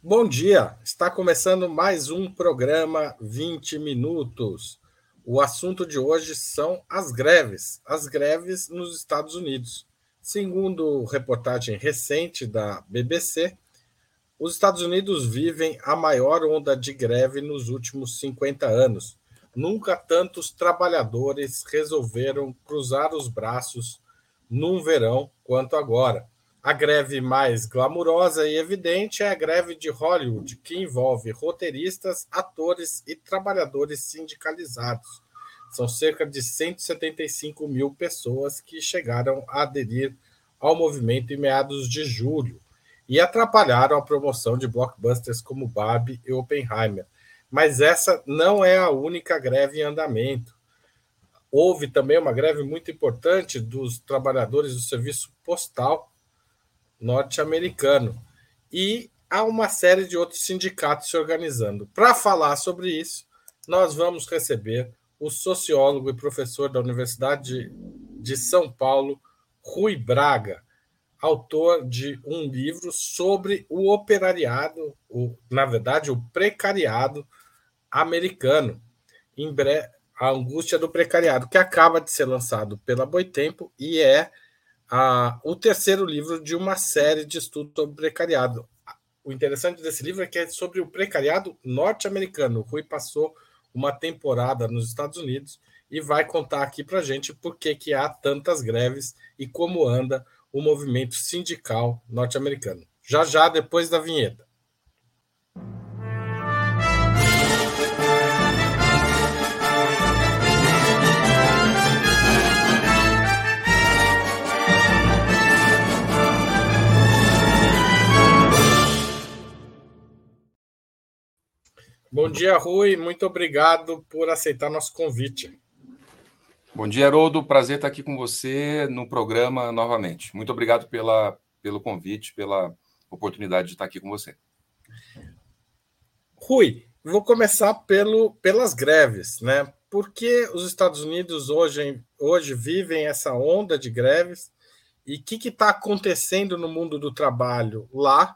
Bom dia, está começando mais um programa 20 minutos. O assunto de hoje são as greves, as greves nos Estados Unidos. Segundo reportagem recente da BBC, os Estados Unidos vivem a maior onda de greve nos últimos 50 anos. Nunca tantos trabalhadores resolveram cruzar os braços num verão quanto agora. A greve mais glamurosa e evidente é a greve de Hollywood, que envolve roteiristas, atores e trabalhadores sindicalizados. São cerca de 175 mil pessoas que chegaram a aderir ao movimento em meados de julho e atrapalharam a promoção de blockbusters como Barbie e Oppenheimer. Mas essa não é a única greve em andamento. Houve também uma greve muito importante dos trabalhadores do serviço postal norte-americano. E há uma série de outros sindicatos se organizando. Para falar sobre isso, nós vamos receber o sociólogo e professor da Universidade de São Paulo, Rui Braga, autor de um livro sobre o operariado, o, na verdade, o precariado americano, em breve, a angústia do precariado, que acaba de ser lançado pela Boitempo e é a, o terceiro livro de uma série de estudos sobre precariado. O interessante desse livro é que é sobre o precariado norte-americano. O Rui passou uma temporada nos Estados Unidos e vai contar aqui para gente por que, que há tantas greves e como anda o movimento sindical norte-americano. Já já, depois da vinheta. Bom dia, Rui. Muito obrigado por aceitar nosso convite. Bom dia, Haroldo. Prazer estar aqui com você no programa novamente. Muito obrigado pela, pelo convite, pela oportunidade de estar aqui com você. Rui, vou começar pelo, pelas greves, né? Por que os Estados Unidos hoje, hoje vivem essa onda de greves e o que está acontecendo no mundo do trabalho lá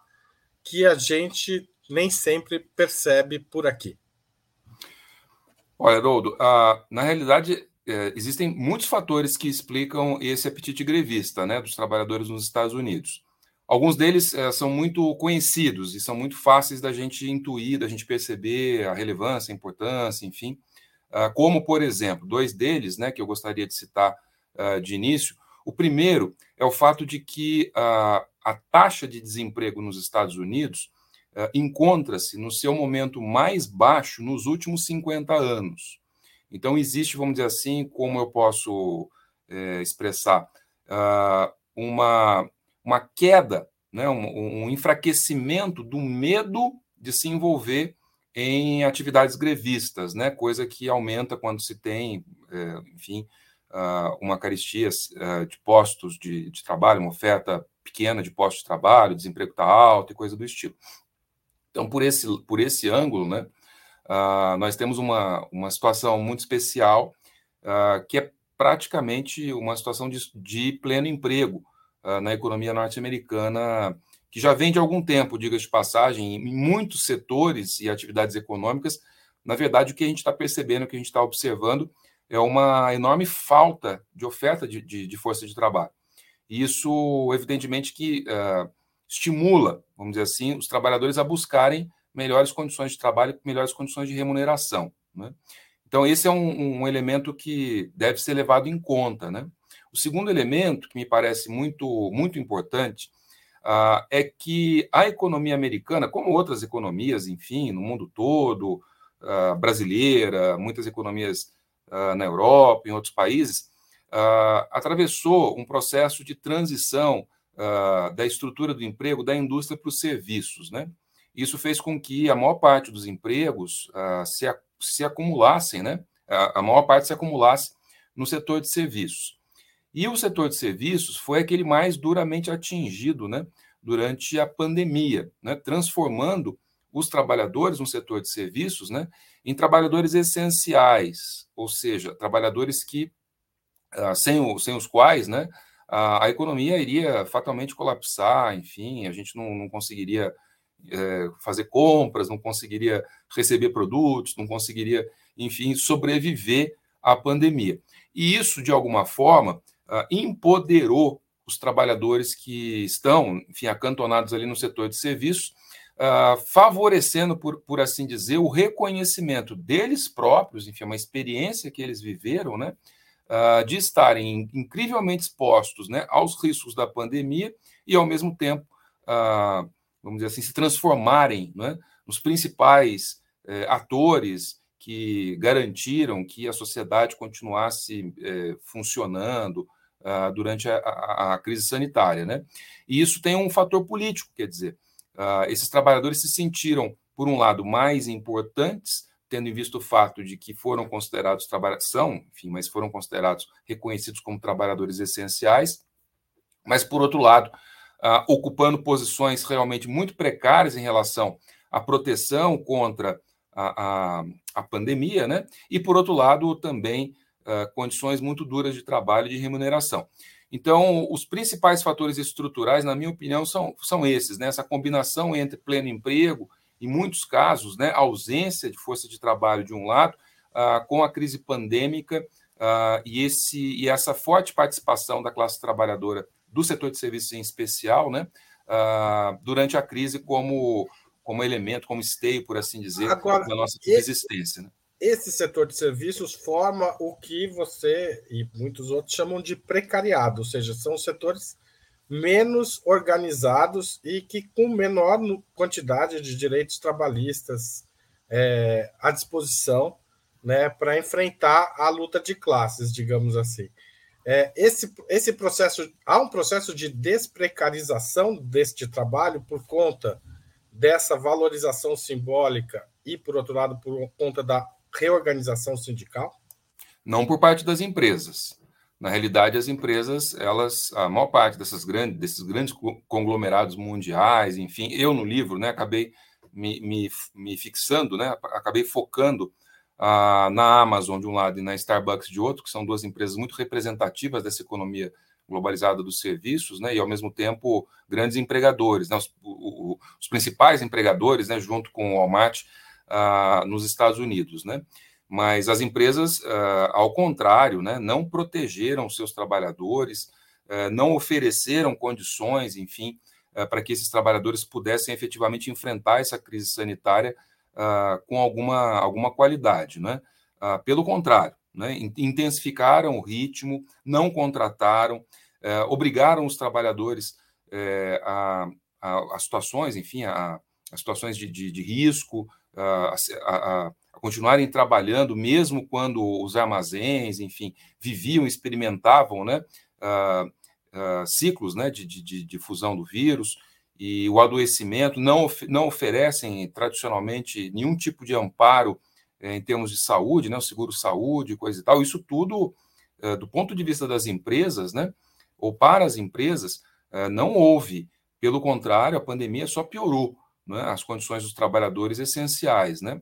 que a gente nem sempre percebe por aqui? Olha, Haroldo, na realidade, é, existem muitos fatores que explicam esse apetite grevista né, dos trabalhadores nos Estados Unidos. Alguns deles é, são muito conhecidos e são muito fáceis da gente intuir, da gente perceber a relevância, a importância, enfim. Uh, como, por exemplo, dois deles, né, que eu gostaria de citar uh, de início. O primeiro é o fato de que uh, a taxa de desemprego nos Estados Unidos encontra-se no seu momento mais baixo nos últimos 50 anos. Então, existe, vamos dizer assim, como eu posso é, expressar, uh, uma, uma queda, né, um, um, enfraquecimento do medo de se envolver em atividades grevistas, né, coisa que aumenta quando se tem, é, enfim, uh, uma carestia uh, de postos de, de trabalho, uma oferta pequena de postos de trabalho, desemprego está alto e coisa do estilo. Então, por esse, por esse ângulo, né, uh, nós temos uma, uma situação muito especial, uh, que é praticamente uma situação de, de pleno emprego uh, na economia norte-americana, que já vem de algum tempo, diga-se de passagem, em muitos setores e atividades econômicas. Na verdade, o que a gente está percebendo, o que a gente está observando, é uma enorme falta de oferta de, de, de força de trabalho. E isso, evidentemente, que estimula, vamos dizer assim, os trabalhadores a buscarem melhores condições de trabalho, melhores condições de remuneração. Né? Então, esse é um, um, elemento que deve ser levado em conta. Né? O segundo elemento, que me parece muito, muito importante, uh, é que a economia americana, como outras economias, enfim, no mundo todo, uh, brasileira, muitas economias uh, na Europa, em outros países, atravessou um processo de transição uh, da estrutura do emprego da indústria para os serviços. Né? Isso fez com que a maior parte dos empregos uh, se, se acumulassem, né? a, a maior parte se acumulasse no setor de serviços. E o setor de serviços foi aquele mais duramente atingido né, durante a pandemia, né, transformando os trabalhadores no setor de serviços né, em trabalhadores essenciais, ou seja, trabalhadores que, ah, sem, sem os quais né, a, a economia iria fatalmente colapsar, enfim, a gente não, não conseguiria, é, fazer compras, não conseguiria receber produtos, não conseguiria, enfim, sobreviver à pandemia. E isso, de alguma forma, ah, empoderou os trabalhadores que estão, enfim, acantonados ali no setor de serviços, uh, favorecendo, por, por assim dizer, o reconhecimento deles próprios, enfim, uma experiência que eles viveram, né, uh, de estarem incrivelmente expostos né, aos riscos da pandemia e, ao mesmo tempo, uh, vamos dizer assim, se transformarem né, nos principais eh, atores que garantiram que a sociedade continuasse eh, funcionando, uh, durante a, a, a, crise sanitária. Né? E isso tem um fator político, quer dizer, esses trabalhadores se sentiram, por um lado, mais importantes, tendo em vista o fato de que foram considerados são, enfim, mas foram considerados reconhecidos como trabalhadores essenciais, mas, por outro lado, uh, ocupando posições realmente muito precárias em relação à proteção contra a, a, a pandemia, né? E, por outro lado, também uh, condições muito duras de trabalho e de remuneração. Então, os principais fatores estruturais, na minha opinião, são, são esses, né? essa combinação entre pleno emprego, em muitos casos, né, ausência de força de trabalho de um lado, uh, com a crise pandêmica uh, e, esse, e essa forte participação da classe trabalhadora do setor de serviços em especial, né, uh, durante a crise como, como elemento, como esteio, por assim dizer, Agora, da nossa existência. Né? esse setor de serviços forma o que você e muitos outros chamam de precariado, ou seja, são setores menos organizados e que com menor quantidade de direitos trabalhistas é, à disposição né, para enfrentar a luta de classes, digamos assim. É, esse, esse processo, há um processo de desprecarização deste trabalho por conta dessa valorização simbólica e, por outro lado, por conta da reorganização sindical? Não por parte das empresas. Na realidade, as empresas, elas, a maior parte dessas grandes, desses grandes conglomerados mundiais, enfim, eu no livro, né, acabei me, me, me fixando, né, acabei focando ah, na Amazon de um lado e na Starbucks de outro, que são duas empresas muito representativas dessa economia globalizada dos serviços, né, e ao mesmo tempo grandes empregadores, né, os, o, os principais empregadores, né, junto com o Walmart, ah, nos Estados Unidos, né? Mas as empresas, ah, ao contrário, né, não protegeram seus trabalhadores, ah, não ofereceram condições, enfim, para que esses trabalhadores pudessem efetivamente enfrentar essa crise sanitária com alguma, alguma qualidade, né? pelo contrário, né, intensificaram o ritmo, não contrataram, obrigaram os trabalhadores a, a, a, situações, enfim, a, a situações de, de, de risco, a, a, continuarem trabalhando, mesmo quando os armazéns, enfim, viviam, experimentavam né, ciclos né, de, de, de, fusão do vírus, e o adoecimento não, não oferecem tradicionalmente nenhum tipo de amparo é, em termos de saúde, né, o seguro-saúde, coisa e tal. Isso tudo, é, do ponto de vista das empresas, né, ou para as empresas, não houve. Pelo contrário, a pandemia só piorou né, as condições dos trabalhadores essenciais. Né?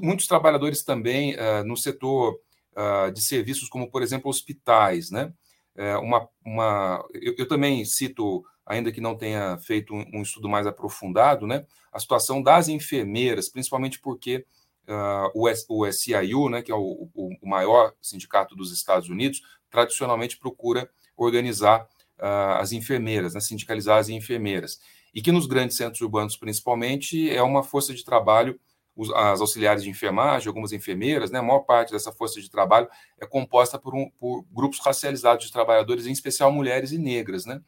Muitos trabalhadores também uh, no setor uh, de serviços, como, por exemplo, hospitais. Né? Uh, uma, uma, eu, eu, também cito, ainda que não tenha feito um, um, estudo mais aprofundado, né, a situação das enfermeiras, principalmente porque o, S, o SIU, né, que é o, o, maior sindicato dos Estados Unidos, tradicionalmente procura organizar as enfermeiras, né, sindicalizar as enfermeiras e que nos grandes centros urbanos, principalmente, é uma força de trabalho, as auxiliares de enfermagem, algumas enfermeiras, né, a maior parte dessa força de trabalho é composta por, um, por grupos racializados de trabalhadores, em especial mulheres e negras. Né?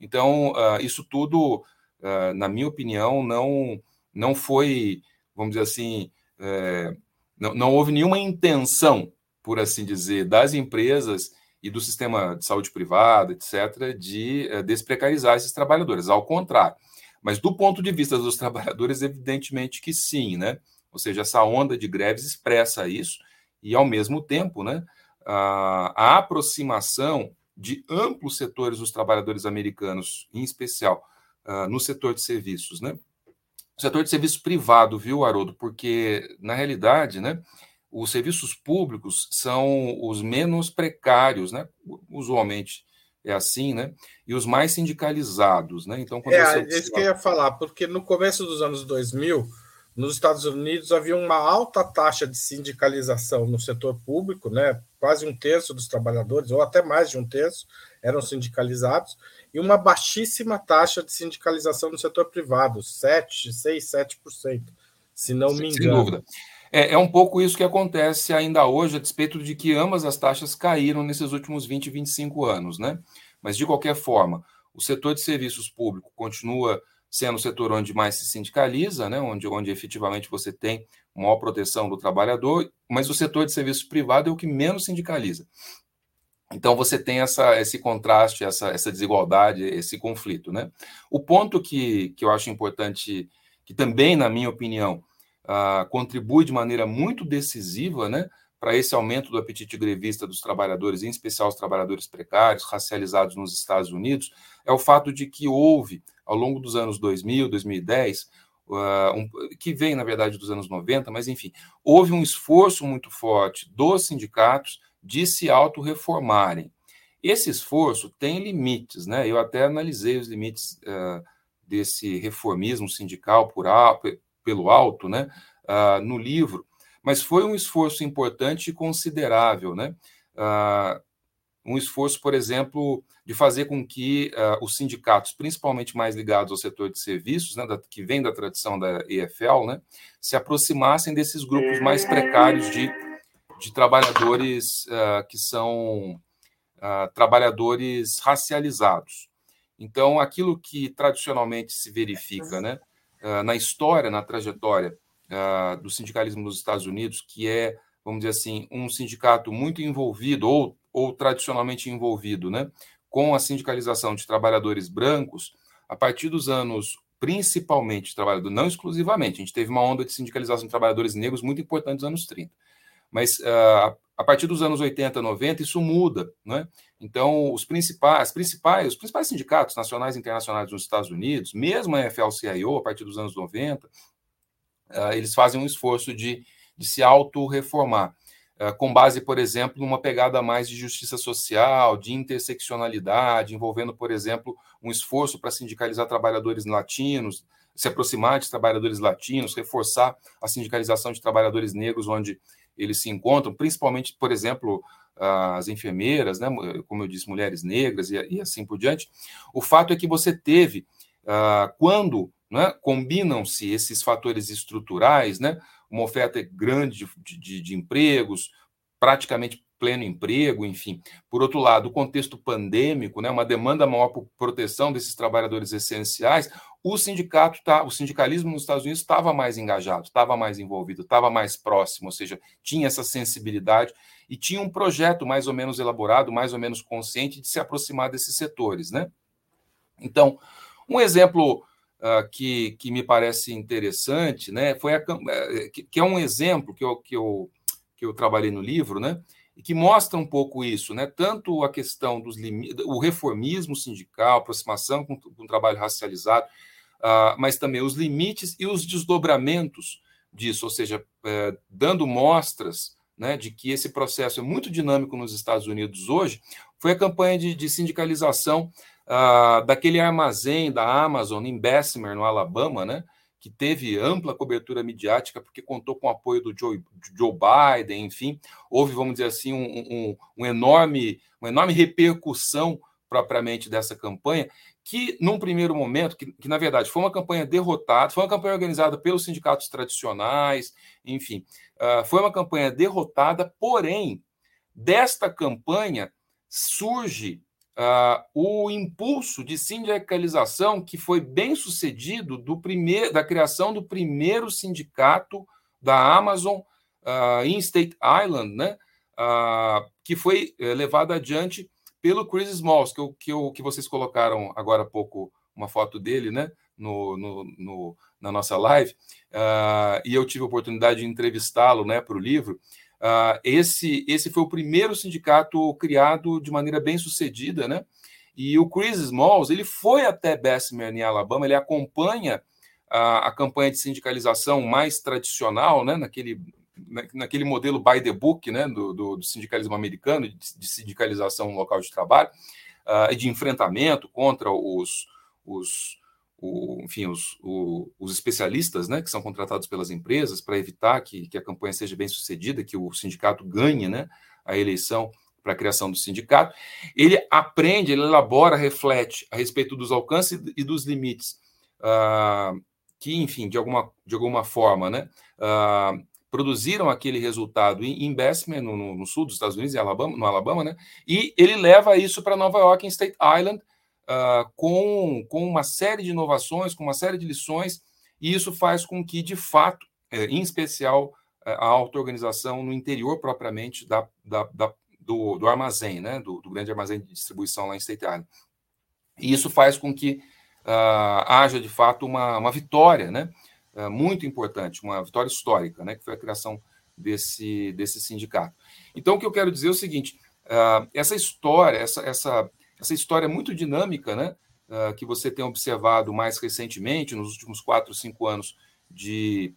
Então, uh, isso tudo, uh, na minha opinião, não, não foi, vamos dizer assim, é, não, não houve nenhuma intenção, por assim dizer, das empresas e do sistema de saúde privada, etc., de uh, desprecarizar esses trabalhadores. Ao contrário, mas do ponto de vista dos trabalhadores, evidentemente que sim, né? Ou seja, essa onda de greves expressa isso, e ao mesmo tempo, né, a, a aproximação de amplos setores dos trabalhadores americanos, em especial uh, no setor de serviços, né? Setor de serviço privado, viu, Haroldo? Porque, na realidade, né, os serviços públicos são os menos precários, né? Usualmente é assim, né? E os mais sindicalizados, né? Então, quando é, você... é isso que eu ia falar, porque no começo dos anos 2000, nos Estados Unidos havia uma alta taxa de sindicalização no setor público, né? Quase um terço dos trabalhadores, ou até mais de um terço, eram sindicalizados, e uma baixíssima taxa de sindicalização no setor privado, 7, 6, 7%, se não me engano. Sem dúvida. É, é, um pouco isso que acontece ainda hoje, a despeito de que ambas as taxas caíram nesses últimos 20, 25 anos, né? Mas, de qualquer forma, o setor de serviços públicos continua sendo o setor onde mais se sindicaliza, né? onde, onde efetivamente você tem maior proteção do trabalhador, mas o setor de serviços privado é o que menos sindicaliza. Então você tem essa, esse contraste, essa, essa desigualdade, esse conflito. Né? O ponto que, que eu acho importante, que também, na minha opinião, contribui de maneira muito decisiva né, para esse aumento do apetite grevista dos trabalhadores, em especial os trabalhadores precários, racializados nos Estados Unidos, é o fato de que houve, ao longo dos anos 2000, 2010, uh, um, que vem, na verdade, dos anos 90, mas enfim, houve um esforço muito forte dos sindicatos de se autorreformarem. Esse esforço tem limites, né? Eu até analisei os limites uh, desse reformismo sindical por, pelo alto, né? Uh, no livro, mas foi um esforço importante e considerável, né? Uh, um esforço, por exemplo, de fazer com que uh, os sindicatos, principalmente mais ligados ao setor de serviços, né, da, que vem da tradição da EFL, né, se aproximassem desses grupos mais precários de, de trabalhadores que são trabalhadores racializados. Então, aquilo que tradicionalmente se verifica né, na história, na trajetória do sindicalismo nos Estados Unidos, que é, vamos dizer assim, um sindicato muito envolvido, ou ou tradicionalmente envolvido né, com a sindicalização de trabalhadores brancos, a partir dos anos, principalmente, trabalhador, não exclusivamente, a gente teve uma onda de sindicalização de trabalhadores negros muito importante nos anos 30. Mas uh, a partir dos anos 80, 90, isso muda. Né? Então, os principais, principais, os principais sindicatos nacionais e internacionais nos Estados Unidos, mesmo a FL-CIO, a partir dos anos 90, uh, ah, eles fazem um esforço de, de se auto-reformar. Eh, com base, por exemplo, numa pegada mais de justiça social, de interseccionalidade, envolvendo, por exemplo, um esforço para sindicalizar trabalhadores latinos, se aproximar de trabalhadores latinos, reforçar a sindicalização de trabalhadores negros onde eles se encontram, principalmente, por exemplo, as enfermeiras, né, como eu disse, mulheres negras e, e assim por diante. O fato é que você teve, uh, quando né, combinam-se esses fatores estruturais, né, uma oferta grande de, de, de empregos, praticamente pleno emprego, enfim. Por outro lado, o contexto pandêmico, né, uma demanda maior por proteção desses trabalhadores essenciais, o sindicato tá, o sindicalismo nos Estados Unidos estava mais engajado, estava mais envolvido, estava mais próximo, ou seja, tinha essa sensibilidade e tinha um projeto mais ou menos elaborado, mais ou menos consciente de se aproximar desses setores, né? Então, um exemplo uh, que, que me parece interessante, né, foi a, eh, que, que, é um exemplo que eu, que, eu, que eu trabalhei no livro, né, que mostra um pouco isso, né, tanto a questão dos limites, o reformismo sindical, aproximação com, com o trabalho racializado, uh, mas também os limites e os desdobramentos disso, ou seja, uh, dando mostras né, de que esse processo é muito dinâmico nos Estados Unidos hoje, foi a campanha de, de sindicalização uh, daquele armazém da Amazon em Bessemer, no Alabama, né? Que teve ampla cobertura midiática, porque contou com o apoio do Joe, Joe Biden, enfim, houve, vamos dizer assim, um, um, um, enorme, uma enorme repercussão propriamente dessa campanha, que num primeiro momento, que, que, na verdade foi uma campanha derrotada, foi uma campanha organizada pelos sindicatos tradicionais, enfim, uh, foi uma campanha derrotada, porém, desta campanha surge uh, o impulso de sindicalização que foi bem sucedido do da criação do primeiro sindicato da Amazon uh, em State Island, né? Uh, que foi uh, levado adiante pelo Chris Smalls, que, eu, que, eu, que vocês colocaram agora há pouco uma foto dele, né? No, no, no na nossa live, e eu tive a oportunidade de entrevistá-lo né, para o livro. Uh, esse, esse foi o primeiro sindicato criado de maneira bem sucedida, né? E o Chris Smalls, ele foi até Bessemer, em Alabama, ele acompanha a, a campanha de sindicalização mais tradicional, né? Naquele, na, naquele modelo by the book, né? Do, do, do sindicalismo americano, de, de, sindicalização local de trabalho. uh, de enfrentamento contra os, os o, enfim, os, o, os especialistas né, que são contratados pelas empresas para evitar que, que a campanha seja bem sucedida, que o sindicato ganhe né, a eleição para a criação do sindicato. Ele aprende, ele elabora, reflete a respeito dos alcances e dos limites uh, que, enfim, de alguma, de alguma forma, né, uh, produziram aquele resultado em investment no, no, no, sul dos Estados Unidos, em Alabama, no Alabama, né, e ele leva isso para Nova York, em State Island, uh, com, com uma série de inovações, com uma série de lições, e isso faz com que, de fato, é, em especial, a auto-organização no interior propriamente da, da, da do, do, armazém, né, do, do, grande armazém de distribuição lá em State Island. E isso faz com que uh, haja, de fato, uma, uma vitória né, uh, muito importante, uma vitória histórica, né, que foi a criação desse, desse sindicato. Então, o que eu quero dizer é o seguinte: uh, essa história, essa, essa, essa história muito dinâmica, né, uh, que você tem observado mais recentemente, nos últimos quatro, cinco anos, de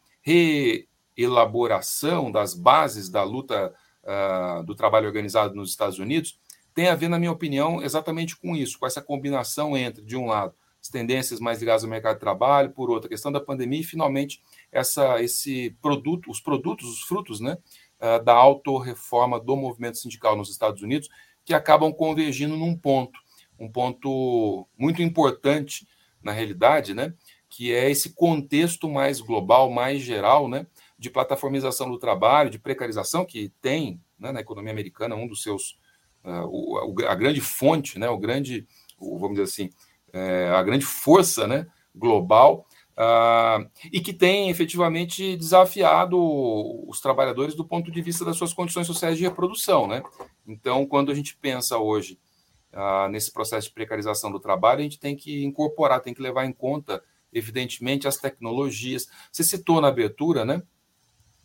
reelaboração das bases da luta uh, do trabalho organizado nos Estados Unidos, tem a ver, na minha opinião, exatamente com isso, com essa combinação entre, de um lado, as tendências mais ligadas ao mercado de trabalho, por outro, a questão da pandemia e, finalmente, essa, esse produto, os produtos, os frutos né, uh, da autorreforma do movimento sindical nos Estados Unidos, que acabam convergindo num ponto, um ponto muito importante na realidade, né, que é esse contexto mais global, mais geral, né, de plataformização do trabalho, de precarização que tem né, na economia americana um dos seus uh, o, a grande fonte, né, o grande, o, vamos dizer assim, é, a grande força, né, global Uh, e que tem efetivamente desafiado os trabalhadores do ponto de vista das suas condições sociais de reprodução. Né? Então, quando a gente pensa hoje uh, nesse processo de precarização do trabalho, a gente tem que incorporar, tem que levar em conta, evidentemente, as tecnologias. Você citou na abertura né,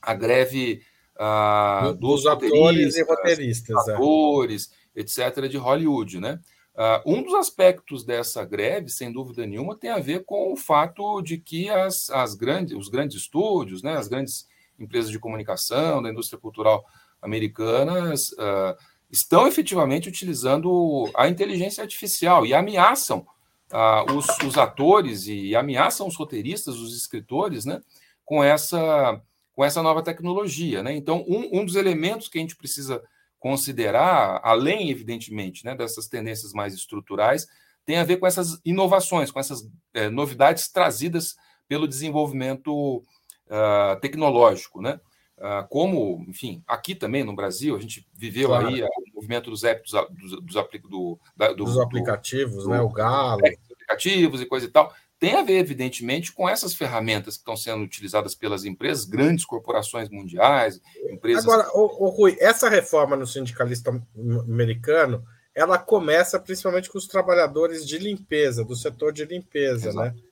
a greve uh, dos, dos atores e roteiristas, é. atores, é. etc., de Hollywood. Né? Uh, um dos aspectos dessa greve, sem dúvida nenhuma, tem a ver com o fato de que as, as grandes, os grandes estúdios, né, as grandes empresas de comunicação, da indústria cultural americanas, uh, estão efetivamente utilizando a inteligência artificial e ameaçam uh, os, os, atores e ameaçam os roteiristas, os escritores, né, com essa, com essa nova tecnologia. Né? Então, um, um dos elementos que a gente precisa considerar, além, evidentemente, né, dessas tendências mais estruturais, tem a ver com essas inovações, com essas é, novidades trazidas pelo desenvolvimento uh, tecnológico, né? Uh, como, enfim, aqui também no Brasil, a gente viveu claro. aí o movimento dos apps, dos, dos, do, da, do, dos aplicativos, do, né? O Galo. Aplicativos e coisa e tal tem a ver, evidentemente, com essas ferramentas que estão sendo utilizadas pelas empresas, grandes corporações mundiais, empresas. Agora, o, o Rui, essa reforma no sindicalista americano, ela começa principalmente com os trabalhadores de limpeza, do setor de limpeza, né? Exato. né?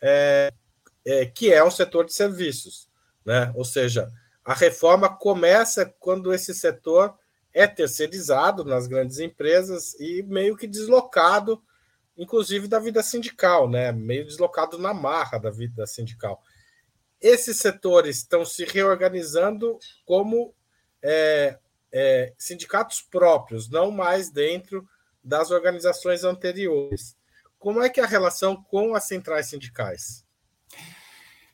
É, é, que é um setor de serviços, né? Ou seja, a reforma começa quando esse setor é terceirizado nas grandes empresas e meio que deslocado inclusive da vida sindical, né? meio deslocado na marra da vida sindical. Esses setores estão se reorganizando como é, é, sindicatos próprios, não mais dentro das organizações anteriores. Como é que é a relação com as centrais sindicais?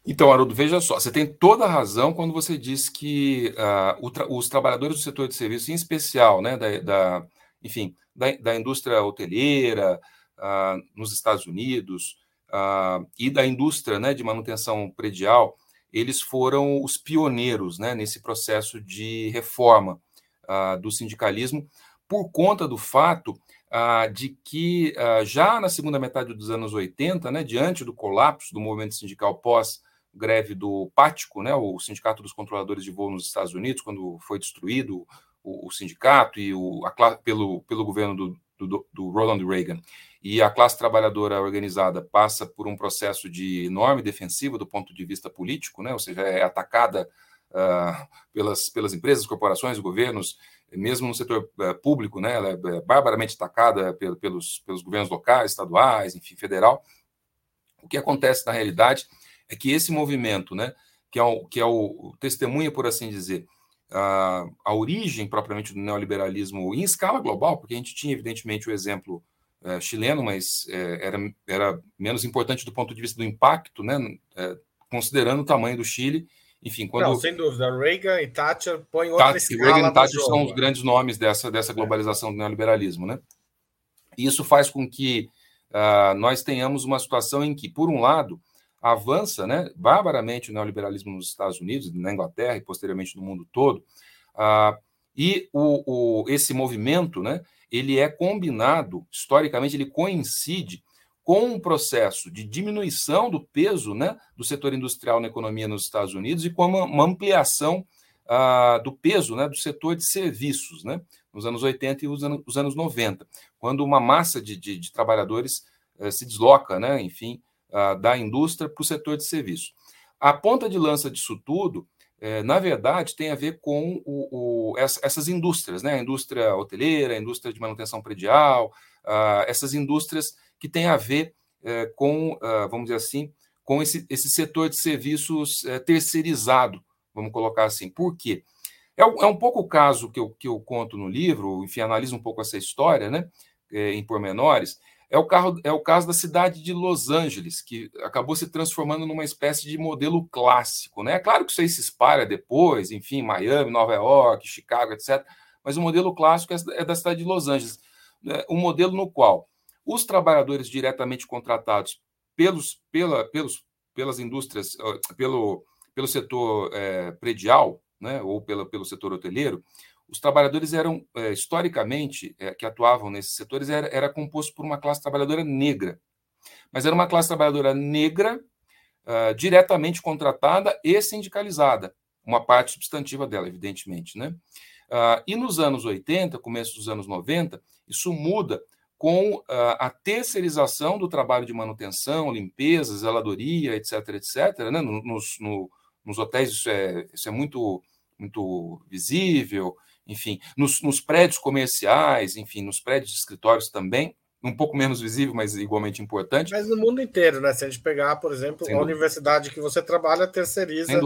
Então, Haroldo, veja só, você tem toda a razão quando você diz que uh, tra os trabalhadores do setor de serviço, em especial, né, da, da enfim, da, da indústria hoteleira, uh, nos Estados Unidos uh, e da indústria né, de manutenção predial, eles foram os pioneiros né, nesse processo de reforma uh, do sindicalismo, por conta do fato de que já na segunda metade dos anos 80, né, diante do colapso do movimento sindical pós greve do Pático, né, o Sindicato dos Controladores de Voo nos Estados Unidos, quando foi destruído o, o sindicato e o, a, pelo, pelo governo do, do, do Ronald Reagan e a classe trabalhadora organizada passa por um processo de enorme defensiva do ponto de vista político, né? ou seja, é atacada uh, pelas, pelas empresas, corporações, governos, mesmo no setor uh, público, né? ela é, é barbaramente atacada pelos, pelos governos locais, estaduais, enfim, federal. O que acontece na realidade é que esse movimento, né, que é o, que é o testemunha, por assim dizer, a, a origem propriamente do neoliberalismo em escala global, porque a gente tinha, evidentemente, o exemplo é, chileno, mas é, era, era menos importante do ponto de vista do impacto, né, é, considerando o tamanho do Chile. Enfim, quando. Não, sem dúvida. Reagan e Thatcher põem outra Thatcher, escala Reagan e Thatcher são os grandes nomes dessa, dessa globalização do neoliberalismo. Né? E isso faz com que uh, nós tenhamos uma situação em que, por um lado, avança né, barbaramente o neoliberalismo nos Estados Unidos, na Inglaterra e posteriormente no mundo todo, uh, e o, o, esse movimento né, ele é combinado, historicamente, ele coincide com um processo de diminuição do peso né, do setor industrial na economia nos Estados Unidos e com uma, uma ampliação uh, do peso né, do setor de serviços, né, nos anos 80 e os anos, os anos 90, quando uma massa de, de, de trabalhadores uh, se desloca, né, enfim, uh, da indústria para o setor de serviços. A ponta de lança disso tudo, eh, na verdade, tem a ver com o, o, essas indústrias, né, a indústria hoteleira, a indústria de manutenção predial, essas indústrias que têm a ver eh, com, vamos dizer assim, com esse, esse setor de serviços eh, terceirizado, vamos colocar assim. Por quê? É, é um pouco o caso que eu, que eu conto no livro, enfim, analiso um pouco essa história, né, é, em pormenores. É o, carro, é o caso da cidade de Los Angeles, que acabou se transformando numa espécie de modelo clássico. Né? É claro que isso aí se espalha depois, enfim, Miami, Nova York, Chicago, etc. Mas o modelo clássico é, é da cidade de Los Angeles. Né? Um modelo no qual os trabalhadores diretamente contratados pelos, pela, pelos, pelas indústrias, pelo, pelo setor é, predial, né, ou pela, pelo setor hoteleiro, os trabalhadores eram, é, historicamente, é, que atuavam nesses setores, era, era composto por uma classe trabalhadora negra. Mas era uma classe trabalhadora negra, uh, diretamente contratada e sindicalizada, uma parte substantiva dela, evidentemente. Né? Uh, e nos anos 80, começo dos anos 90, isso muda com uh, a terceirização do trabalho de manutenção, limpeza, zeladoria, etc., etc., né? no, no, nos hotéis isso é, isso é muito, muito visível, enfim, nos, nos prédios comerciais, enfim, nos prédios de escritórios também, um pouco menos visível, mas igualmente importante. Mas no mundo inteiro, né? Se a gente pegar, por exemplo, Sem a dúvida. universidade que você trabalha, terceiriza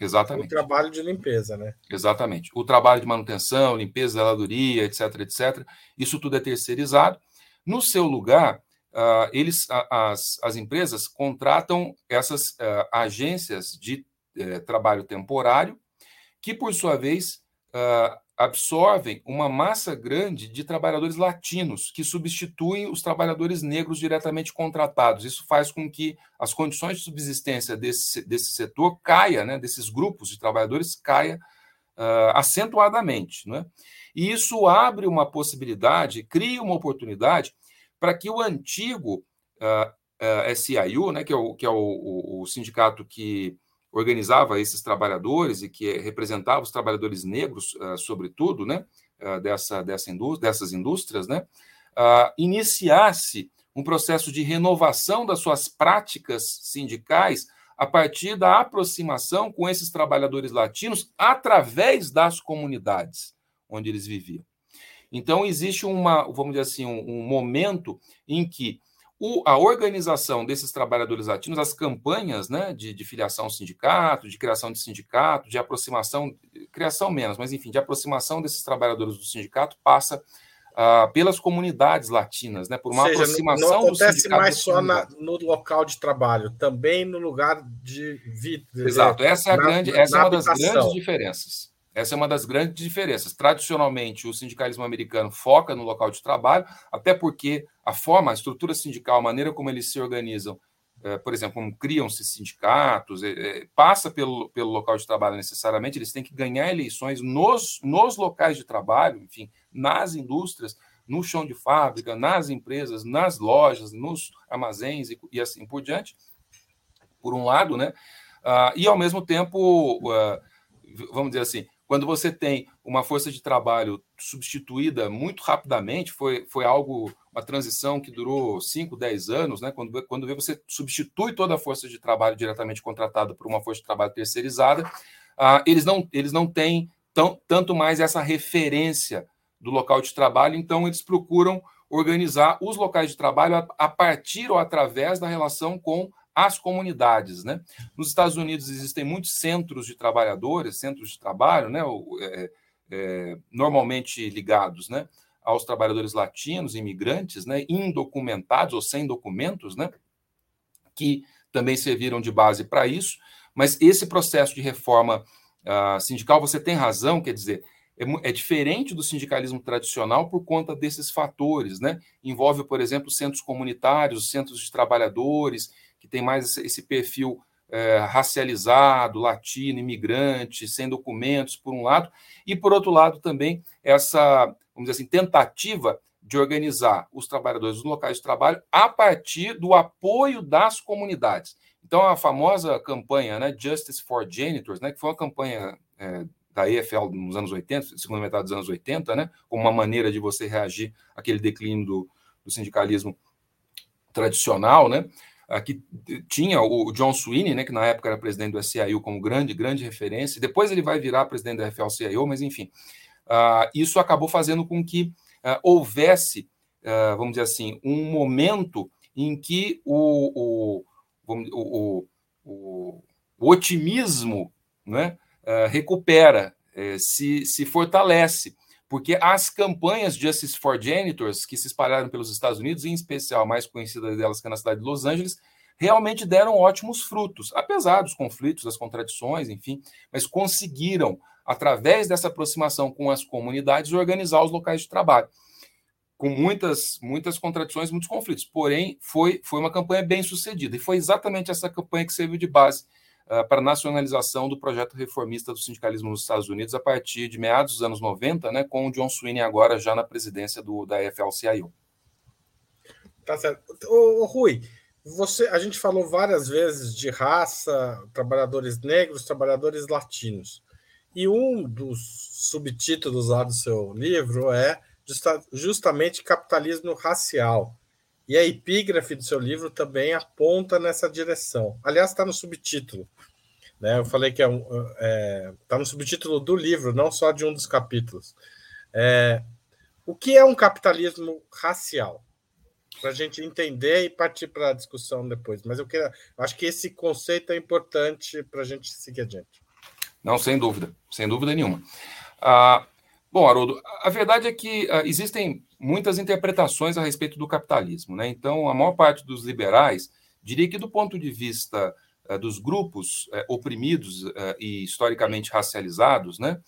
Exatamente. o trabalho de limpeza, né? Exatamente. O trabalho de manutenção, limpeza, zeladoria, etc, etc, isso tudo é terceirizado. No seu lugar, uh, eles, as, as empresas contratam essas uh, agências de é, trabalho temporário, que, por sua vez, uh, absorvem uma massa grande de trabalhadores latinos, que substituem os trabalhadores negros diretamente contratados. Isso faz com que as condições de subsistência desse, desse setor caia, né, desses grupos de trabalhadores, caia uh, acentuadamente. Né? E isso abre uma possibilidade, cria uma oportunidade para que o antigo uh, uh, SIU, né, que é, o, que é o, o, o sindicato que organizava esses trabalhadores e que representava os trabalhadores negros, uh, sobretudo, né, uh, dessa, dessa indú dessas indústrias, né, uh, iniciasse um processo de renovação das suas práticas sindicais a partir da aproximação com esses trabalhadores latinos através das comunidades onde eles viviam. Então, existe uma, vamos dizer assim, um, um momento em que o, a organização desses trabalhadores latinos, as campanhas né, de, de, filiação ao sindicato, de criação de sindicato, de aproximação, criação menos, mas enfim, de aproximação desses trabalhadores do sindicato passa uh, pelas comunidades latinas, né, por uma seja, aproximação não, não acontece mais só na, no local de trabalho, também no lugar de vida. Exato, essa é, a na, grande, essa é uma das grandes diferenças. Essa é uma das grandes diferenças. Tradicionalmente, o sindicalismo americano foca no local de trabalho, até porque a forma, a estrutura sindical, a maneira como eles se organizam, é, por exemplo, como criam-se sindicatos, é, passa pelo, pelo local de trabalho necessariamente, eles têm que ganhar eleições nos, nos locais de trabalho, enfim, nas indústrias, no chão de fábrica, nas empresas, nas lojas, nos armazéns e, e assim por diante, por um lado, né? Uh, e ao mesmo tempo, uh, vamos dizer assim, quando você tem uma força de trabalho substituída muito rapidamente, foi, foi algo, uma transição que durou 5, 10 anos, né? quando, quando você substitui toda a força de trabalho diretamente contratada por uma força de trabalho terceirizada, ah, eles, não, eles não têm tão, tanto mais essa referência do local de trabalho, então eles procuram organizar os locais de trabalho a, a partir ou através da relação com às comunidades. Né? Nos Estados Unidos existem muitos centros de trabalhadores, centros de trabalho, né? É, é, normalmente ligados né? aos trabalhadores latinos, imigrantes, né? indocumentados ou sem documentos, né? que também serviram de base para isso. Mas esse processo de reforma uh, sindical, você tem razão, quer dizer, é, é, diferente do sindicalismo tradicional por conta desses fatores, né? Envolve, por exemplo, centros comunitários, centros de trabalhadores, que tem mais esse perfil é, racializado, latino, imigrante, sem documentos, por um lado, e por outro lado também essa, vamos dizer assim, tentativa de organizar os trabalhadores dos locais de trabalho a partir do apoio das comunidades. Então, a famosa campanha né, Justice for Janitors, né, que foi uma campanha é, da EFL nos anos 80, segunda metade dos anos 80, né, como uma maneira de você reagir àquele declínio do, do sindicalismo tradicional, né, que tinha o John Sweeney, né, que na época era presidente do SCIO, como grande, grande referência, depois ele vai virar presidente da FL-CIO, mas enfim, uh, isso acabou fazendo com que uh, houvesse, uh, vamos dizer assim, um momento em que o, o, o, o, o otimismo né, recupera, eh, se, se fortalece, porque as campanhas Justice for Janitors, que se espalharam pelos Estados Unidos, em especial a mais conhecida delas que é na cidade de Los Angeles, realmente deram ótimos frutos, apesar dos conflitos, das contradições, enfim, mas conseguiram, através dessa aproximação com as comunidades, organizar os locais de trabalho. Com muitas, muitas contradições, muitos conflitos. Porém, foi, foi uma campanha bem sucedida. E foi exatamente essa campanha que serviu de base uh, para a nacionalização do projeto reformista do sindicalismo nos Estados Unidos a partir de meados dos anos 90, né, com o John Sweeney agora já na presidência do, da FL-CIO. Tá certo. Ô, Rui, você, a gente falou várias vezes de raça, trabalhadores negros, trabalhadores latinos. E um dos subtítulos lá do seu livro é justamente capitalismo racial. E a epígrafe do seu livro também aponta nessa direção. Aliás, está no subtítulo. Né? Eu falei que é um, é, tá no subtítulo do livro, não só de um dos capítulos. É, o que é um capitalismo racial? Para a gente entender e partir para a discussão depois. Mas eu acho que esse conceito é importante para a gente seguir adiante. Não, sem dúvida, sem dúvida nenhuma. Ah, bom, Haroldo, a verdade é que ah, existem muitas interpretações a respeito do capitalismo. Né? Então, a maior parte dos liberais diria que, do ponto de vista uh, dos grupos uh, oprimidos uh, e historicamente racializados, né,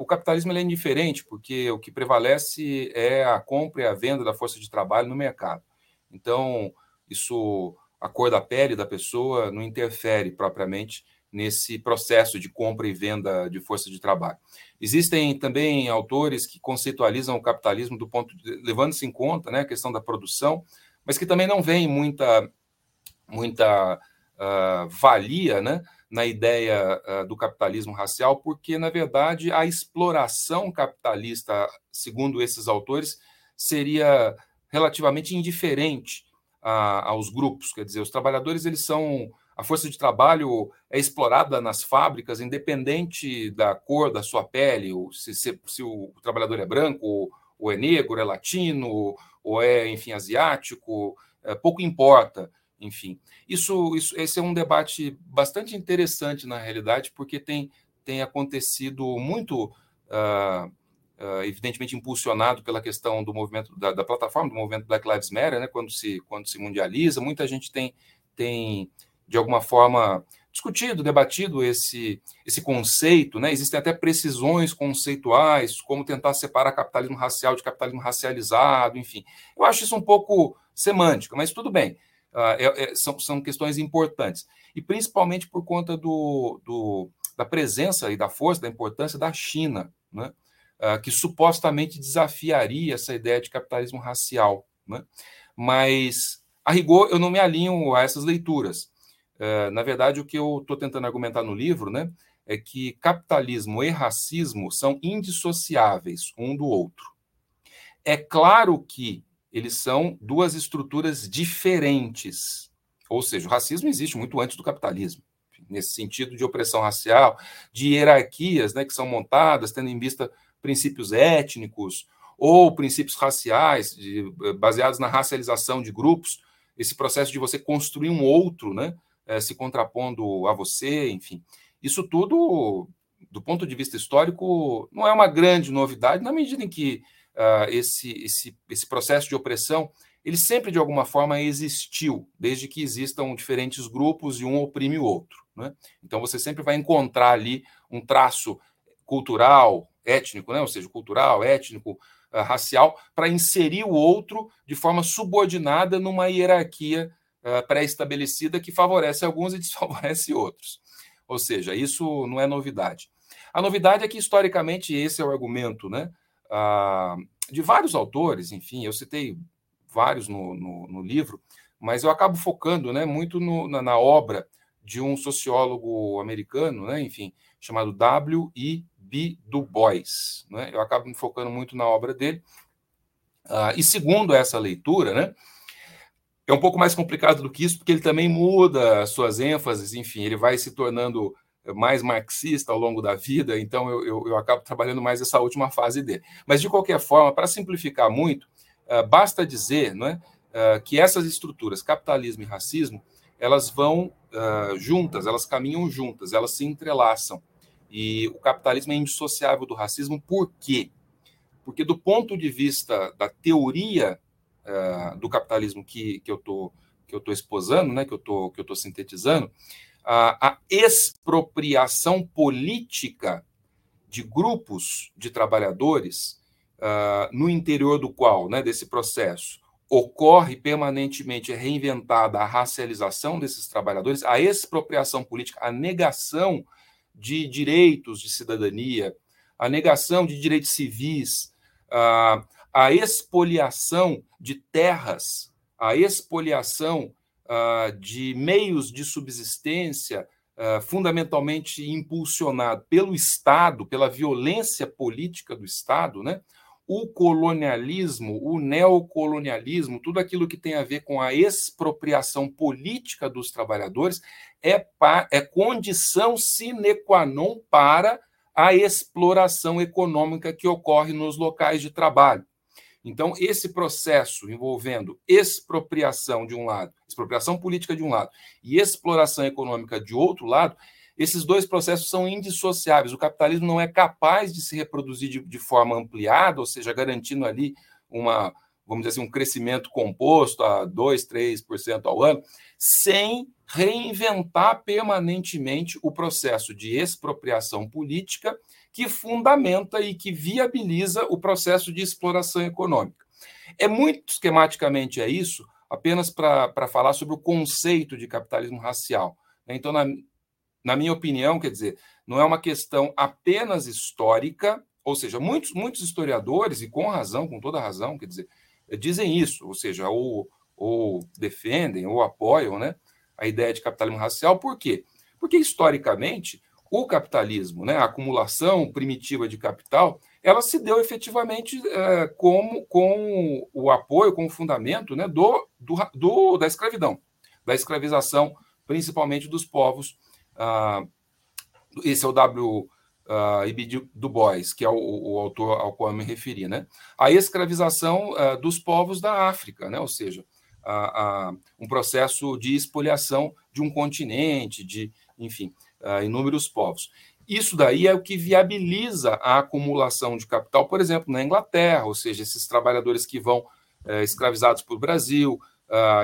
o capitalismo é indiferente, porque o que prevalece é a compra e a venda da força de trabalho no mercado. Então, isso, a cor da pele da pessoa não interfere propriamente nesse processo de compra e venda de força de trabalho. Existem também autores que conceitualizam o capitalismo do ponto levando-se em conta né, a questão da produção, mas que também não veem muita, muita uh, valia né, na ideia uh, do capitalismo racial, porque, na verdade, a exploração capitalista, segundo esses autores, seria relativamente indiferente a, aos grupos. Quer dizer, os trabalhadores eles são a força de trabalho é explorada nas fábricas, independente da cor da sua pele, se, se, se o trabalhador é branco, ou é negro, é latino, ou é, enfim, asiático, é, pouco importa, enfim. Isso, isso, esse é um debate bastante interessante, na realidade, porque tem, tem acontecido muito, uh, uh, evidentemente, impulsionado pela questão do movimento, da, da, plataforma, do movimento Black Lives Matter, né, quando, se, quando se mundializa, muita gente tem, tem de alguma forma, discutido, debatido esse, esse conceito, né? existem até precisões conceituais, como tentar separar capitalismo racial de capitalismo racializado, enfim. Eu acho isso um pouco semântico, mas tudo bem, uh, é, é, são, são questões importantes. E principalmente por conta do, do, da presença e da força, da importância da China, né? Uh, que supostamente desafiaria essa ideia de capitalismo racial. Né? Mas, a rigor, eu não me alinho a essas leituras. É, na verdade, o que eu estou tentando argumentar no livro né, é que capitalismo e racismo são indissociáveis um do outro. É claro que eles são duas estruturas diferentes. Ou seja, o racismo existe muito antes do capitalismo, nesse sentido de opressão racial, de hierarquias né, que são montadas tendo em vista princípios étnicos ou princípios raciais, de, baseados na racialização de grupos esse processo de você construir um outro, né, é, se contrapondo a você, enfim. Isso tudo, do ponto de vista histórico, não é uma grande novidade, na medida em que uh, esse, esse, esse processo de opressão ele sempre de alguma forma existiu, desde que existam diferentes grupos e um oprime o outro. Né? Então você sempre vai encontrar ali um traço cultural, étnico, né? ou seja, cultural, étnico, uh, racial, para inserir o outro de forma subordinada numa hierarquia pré-estabelecida que favorece alguns e desfavorece outros. Ou seja, isso não é novidade. A novidade é que, historicamente, esse é o argumento né? Uh, de vários autores, enfim, eu citei vários no, no, no livro, mas eu acabo focando né, muito no, na, na, obra de um sociólogo americano, né, enfim, chamado W.E.B. Du Bois. Né, eu acabo me focando muito na obra dele. Uh, e segundo essa leitura, né, é um pouco mais complicado do que isso, porque ele também muda suas ênfases, enfim, ele vai se tornando mais marxista ao longo da vida, então eu, eu, eu acabo trabalhando mais essa última fase dele. Mas, de qualquer forma, para simplificar muito, ah, basta dizer não é, uh, que essas estruturas, capitalismo e racismo, elas vão uh, juntas, elas caminham juntas, elas se entrelaçam. E o capitalismo é indissociável do racismo, por quê? Porque, do ponto de vista da teoria do capitalismo que, que eu estou que eu estou esposando, né, que eu estou que eu estou sintetizando, a, a expropriação política de grupos de trabalhadores uh, no interior do qual, né, desse processo, ocorre permanentemente reinventada a racialização desses trabalhadores, a expropriação política, a negação de direitos de cidadania, a negação de direitos civis, uh, a expoliação de terras, a expoliação uh, de meios de subsistência, uh, fundamentalmente impulsionado pelo Estado, pela violência política do Estado, né? o colonialismo, o neocolonialismo, tudo aquilo que tem a ver com a expropriação política dos trabalhadores é, é condição sine qua non para a exploração econômica que ocorre nos locais de trabalho. Então, esse processo envolvendo expropriação de um lado, expropriação política de um lado e exploração econômica de outro lado, esses dois processos são indissociáveis. O capitalismo não é capaz de se reproduzir de, de forma ampliada, ou seja, garantindo ali uma, vamos dizer assim, um crescimento composto a 2, 3% ao ano, sem reinventar permanentemente o processo de expropriação política que fundamenta e que viabiliza o processo de exploração econômica. É muito esquematicamente é isso, apenas para falar sobre o conceito de capitalismo racial. Então, na, na minha opinião, quer dizer, não é uma questão apenas histórica, ou seja, muitos, muitos historiadores, e com razão, com toda razão, quer dizer, dizem isso, ou seja, ou, ou defendem ou apoiam né, a ideia de capitalismo racial, por quê? Porque, historicamente, o capitalismo, né, a acumulação primitiva de capital, ela se deu efetivamente é, como, com o apoio, com o fundamento né, do, do, do, da escravidão, da escravização, principalmente dos povos Uh, esse é o W. Uh, Ibid Du Bois, que é o, o, autor ao qual eu me referi, né? A escravização uh, dos povos da África, né? Ou seja, uh, um processo de espoliação de um continente, de, enfim, inúmeros povos. Isso daí é o que viabiliza a acumulação de capital, por exemplo, na Inglaterra, ou seja, esses trabalhadores que vão eh, escravizados para o Brasil,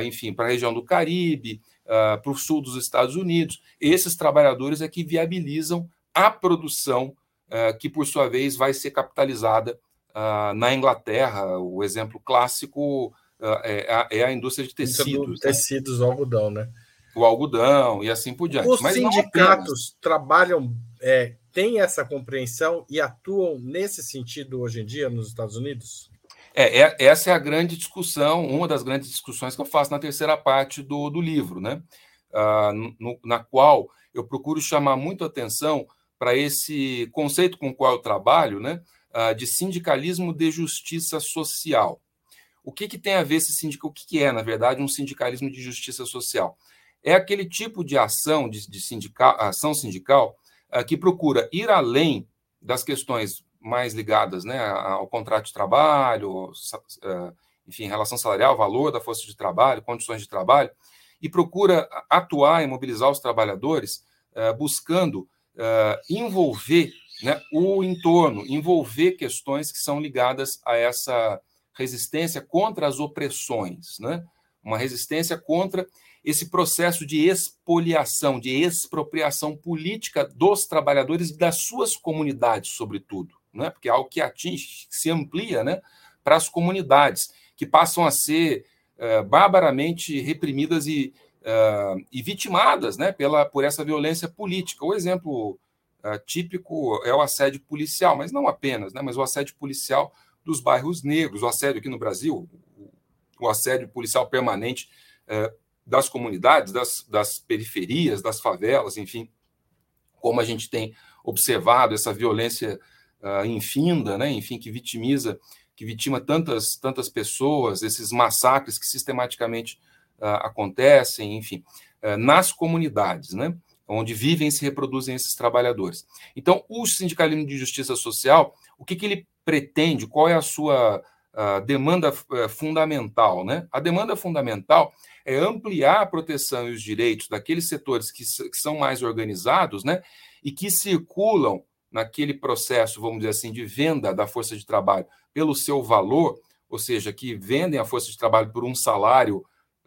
enfim, para a região do Caribe, uh, para o sul dos Estados Unidos. Esses trabalhadores é que viabilizam a produção, uh, que por sua vez vai ser capitalizada uh, na Inglaterra. O exemplo clássico é, é, a indústria de tecidos. Né? Tecidos, o algodão, né? O algodão e assim por diante. Os Mas sindicatos trabalham, é, têm essa compreensão e atuam nesse sentido hoje em dia nos Estados Unidos? É, é, essa é a grande discussão, uma das grandes discussões que eu faço na terceira parte do, do livro, né? Ah, no, na qual eu procuro chamar muito atenção para esse conceito com o qual eu trabalho, né? Ah, de sindicalismo de justiça social. O que, que tem a ver esse sindical? O que, que é, na verdade, um sindicalismo de justiça social? É aquele tipo de ação de, de sindical, ação sindical ah, que procura ir além das questões mais ligadas né, ao contrato de trabalho, eh, enfim, relação salarial, valor da força de trabalho, condições de trabalho, e procura atuar e mobilizar os trabalhadores buscando uh, envolver né, o entorno, envolver questões que são ligadas a essa resistência contra as opressões, né? uma resistência contra esse processo de expoliação, de expropriação política dos trabalhadores e das suas comunidades, sobretudo, né? porque é algo que atinge, que se amplia né? para as comunidades, que passam a ser uh, barbaramente reprimidas e, uh, e vitimadas né? Pela, por essa violência política. O exemplo uh, típico é o assédio policial, mas não apenas, né? mas o assédio policial dos bairros negros, o assédio aqui no Brasil, o assédio policial permanente das comunidades, das, das periferias, das favelas, enfim, como a gente tem observado essa violência uh, infinda, né, enfim, que vitimiza, que vitima tantas, tantas pessoas, esses massacres que sistematicamente uh, acontecem, enfim, uh, nas comunidades, né, onde vivem e se reproduzem esses trabalhadores. Então, o sindicalismo de justiça social, o que, que ele pretende? Qual é a sua demanda eh, fundamental? Né? A demanda fundamental é ampliar a proteção e os direitos daqueles setores que, que são mais organizados, né, e que circulam naquele processo, vamos dizer assim, de venda da força de trabalho pelo seu valor, ou seja, que vendem a força de trabalho por um salário.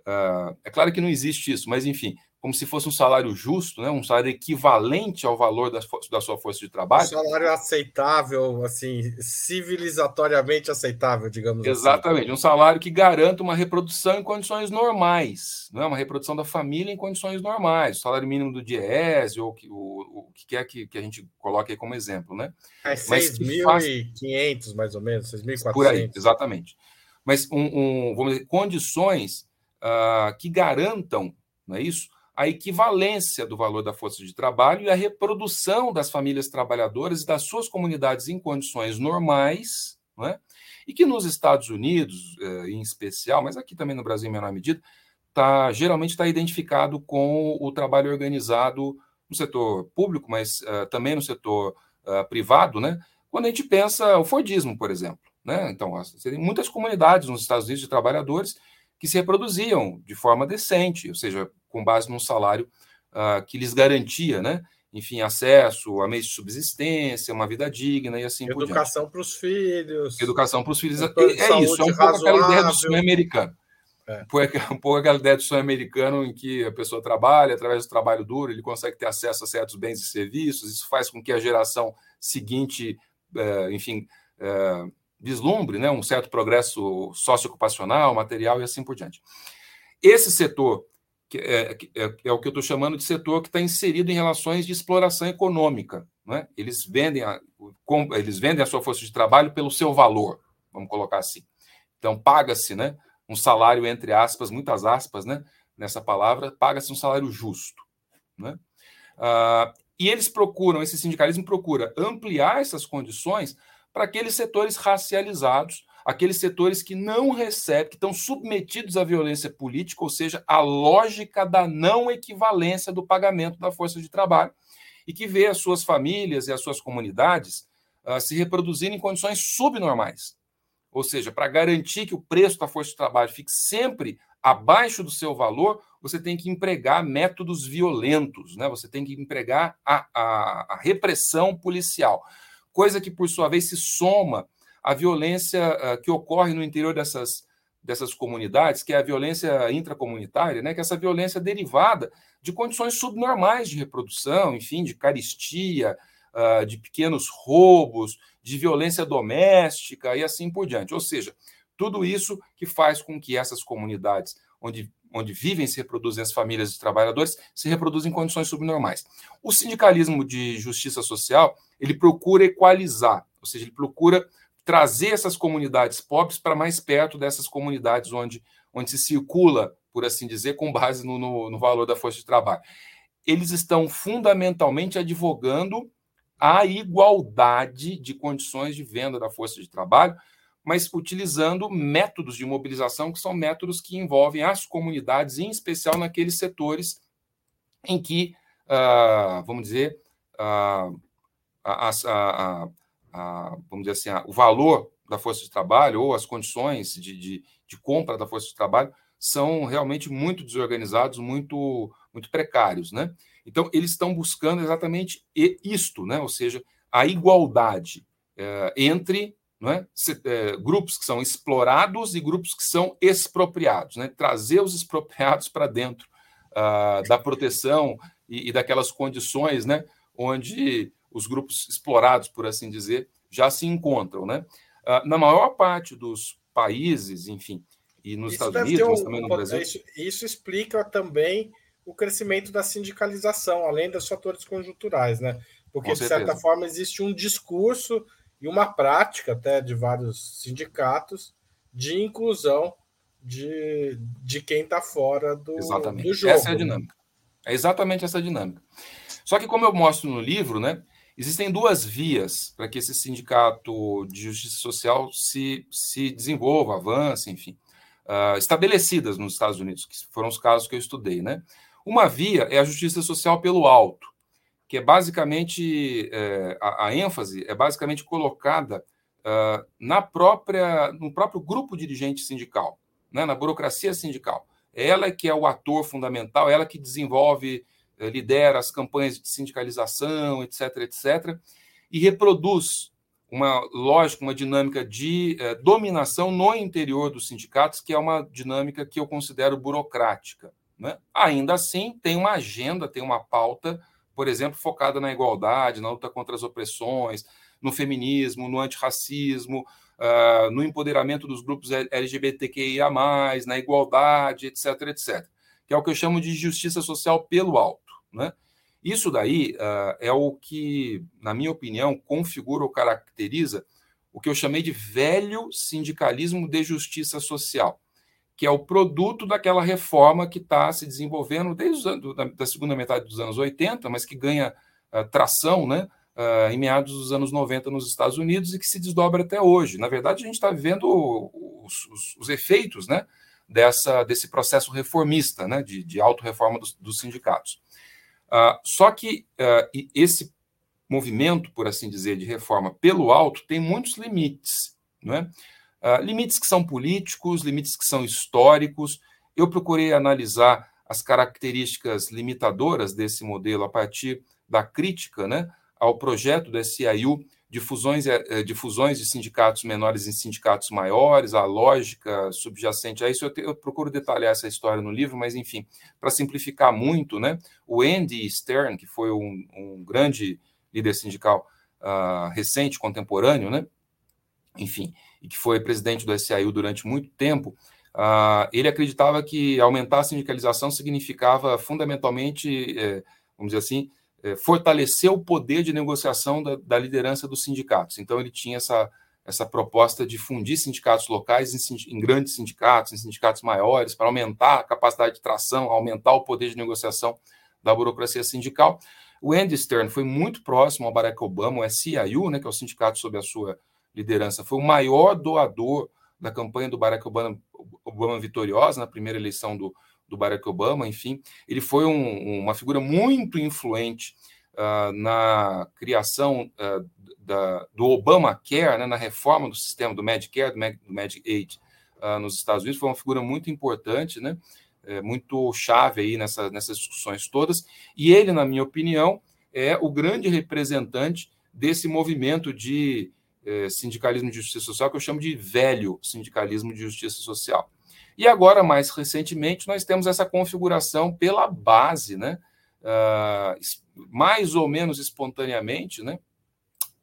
Uh, é claro que não existe isso, mas enfim, como se fosse um salário justo, né? um salário equivalente ao valor da, da sua força de trabalho. Um salário aceitável, assim, civilizatoriamente aceitável, digamos Exatamente, assim. Exatamente, um salário que garanta uma reprodução em condições normais, não é uma reprodução da família em condições normais, o salário mínimo do DIES, ou que, o, o que quer que, que a gente coloque aí como exemplo, né? É 6.500, faz... mais ou menos, 6.400. Por aí, exatamente. Mas, um, um, vamos dizer, condições uh, que garantam, não é isso? a equivalência do valor da força de trabalho e a reprodução das famílias trabalhadoras e das suas comunidades em condições normais, é? e que nos Estados Unidos, eh, em especial, mas aqui também no Brasil em menor medida, tá, geralmente está identificado com o trabalho organizado no setor público, mas uh, também no setor uh, privado, né? quando a gente pensa o Fordismo, por exemplo. Né? Então, tem muitas comunidades nos Estados Unidos de trabalhadores que se reproduziam de forma decente, ou seja, com base num salário uh, que lhes garantia, né? Enfim, acesso a meios de subsistência, uma vida digna e assim por diante. Educação para os filhos. Educação para os filhos. É, é isso, é um pouco aquela ideia do sonho americano. É. Um pouco aquela ideia do sonho americano em que a pessoa trabalha, através do trabalho duro, ele consegue ter acesso a certos bens e serviços, isso faz com que a geração seguinte, é, enfim, é, vislumbre né, um certo progresso socioocupacional, material e assim por diante. Esse setor que é, é, é o que eu estou chamando de setor que está inserido em relações de exploração econômica. Né? Eles, vendem a, com, eles vendem a sua força de trabalho pelo seu valor, vamos colocar assim. Então, paga-se né, um salário, entre aspas, muitas aspas, né, nessa palavra, paga-se um salário justo. Né? Ah, e eles procuram, esse sindicalismo procura ampliar essas condições para aqueles setores racializados, aqueles setores que não recebem, que estão submetidos à violência política, ou seja, à lógica da não equivalência do pagamento da força de trabalho, e que vê as suas famílias e as suas comunidades uh, se reproduzirem em condições subnormais. Ou seja, para garantir que o preço da força de trabalho fique sempre abaixo do seu valor, você tem que empregar métodos violentos, né? você tem que empregar a, a, a repressão policial, coisa que, por sua vez, se soma a violência uh, que ocorre no interior dessas, dessas comunidades, que é a violência intracomunitária, né, que é essa violência derivada de condições subnormais de reprodução, enfim, de caristia, uh, de pequenos roubos, de violência doméstica e assim por diante. Ou seja, tudo isso que faz com que essas comunidades onde, onde vivem e se reproduzem as famílias de trabalhadores se reproduzem em condições subnormais. O sindicalismo de justiça social ele procura equalizar, ou seja, ele procura trazer essas comunidades pobres para mais perto dessas comunidades onde, onde se circula, por assim dizer, com base no, no, no valor da força de trabalho. Eles estão fundamentalmente advogando a igualdade de condições de venda da força de trabalho, mas utilizando métodos de mobilização que são métodos que envolvem as comunidades, em especial naqueles setores em que, uh, vamos dizer, uh, a, a, a, vamos dizer assim, o valor da força de trabalho ou as condições de, de, de compra da força de trabalho são realmente muito desorganizados, muito, muito precários, né? Então, eles estão buscando exatamente isto, né? ou seja, a igualdade é, entre é, é, grupos que são explorados e grupos que são expropriados, né? trazer os expropriados para dentro uh, da proteção e, e, daquelas condições né? onde os grupos explorados, por assim dizer, já se encontram. Né? Uh, na maior parte dos países, enfim, e nos isso Estados Unidos, um, mas também no Brasil. Isso, isso explica também o crescimento da sindicalização, além dos fatores conjunturais, né? Porque, de certa forma, existe um discurso e uma prática até de vários sindicatos de inclusão de, de quem está fora do, exatamente. do jogo. Essa é a dinâmica. É exatamente essa dinâmica. Só que, como eu mostro no livro, né, existem duas vias para que esse sindicato de justiça social se, se desenvolva, avance, enfim, uh, estabelecidas nos Estados Unidos, que foram os casos que eu estudei. Né? Uma via é a justiça social pelo alto, que é basicamente é, a, a, ênfase é basicamente colocada uh, na própria no próprio grupo dirigente sindical, né, na burocracia sindical. Ela que é o ator fundamental, ela que desenvolve, eh, lidera as campanhas de sindicalização, etc, etc, e reproduz uma lógica, uma dinâmica de eh, dominação no interior dos sindicatos, que é uma dinâmica que eu considero burocrática. Né? Ainda assim, tem uma agenda, tem uma pauta, por exemplo, focada na igualdade, na luta contra as opressões, no feminismo, no antirracismo, uh, no empoderamento dos grupos LGBTQIA, na igualdade, etc., etc. Que é o que eu chamo de justiça social pelo alto. Né? Isso daí uh, é o que, na minha opinião, configura ou caracteriza o que eu chamei de velho sindicalismo de justiça social que é o produto daquela reforma que está se desenvolvendo desde anos, da, da, segunda metade dos anos 80, mas que ganha uh, tração né, uh, em meados dos anos 90 nos Estados Unidos e que se desdobra até hoje. Na verdade, a gente está vivendo os, os, os, efeitos né, dessa, desse processo reformista, né, de, de autorreforma dos, dos sindicatos. Uh, só que esse movimento, por assim dizer, de reforma pelo alto tem muitos limites. Não é? Uh, limites que são políticos, limites que são históricos. Eu procurei analisar as características limitadoras desse modelo a partir da crítica né, ao projeto do SIU de fusões, eh, de fusões de sindicatos menores em sindicatos maiores, a lógica subjacente a isso. Eu, te, eu procuro detalhar essa história no livro, mas, enfim, para simplificar muito, né, o Andy Stern, que foi um, um grande líder sindical uh, recente, contemporâneo, né, enfim, e que foi presidente do SAIU durante muito tempo, uh, ele acreditava que aumentar a sindicalização significava fundamentalmente, eh, vamos dizer assim, eh, fortalecer o poder de negociação da, da, liderança dos sindicatos. Então, ele tinha essa, essa proposta de fundir sindicatos locais em, em grandes sindicatos, em sindicatos maiores, para aumentar a capacidade de tração, aumentar o poder de negociação da burocracia sindical. O Andy Stern foi muito próximo ao Barack Obama, o SIU, né, que é o sindicato sob a sua liderança. Foi o maior doador da campanha do Barack Obama, Obama vitoriosa na primeira eleição do, do Barack Obama. Enfim, ele foi um, uma figura muito uh, na criação uh, da, do Obamacare, né, na reforma do sistema do Medicare, do, Med, do Medicaid uh, nos Estados Unidos. Foi uma figura muito importante, né, é, muito chave aí nessa, nessas discussões todas. E ele, na minha opinião, é o grande representante desse movimento de é, sindicalismo de justiça social, que eu chamo de velho sindicalismo de justiça social. E agora, mais recentemente, nós temos essa configuração pela base, né? Uh, mais ou menos espontaneamente, né?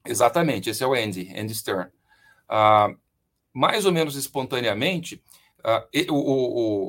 Exatamente, esse é o Andy, Andy Stern. Uh, mais ou menos espontaneamente, uh, o,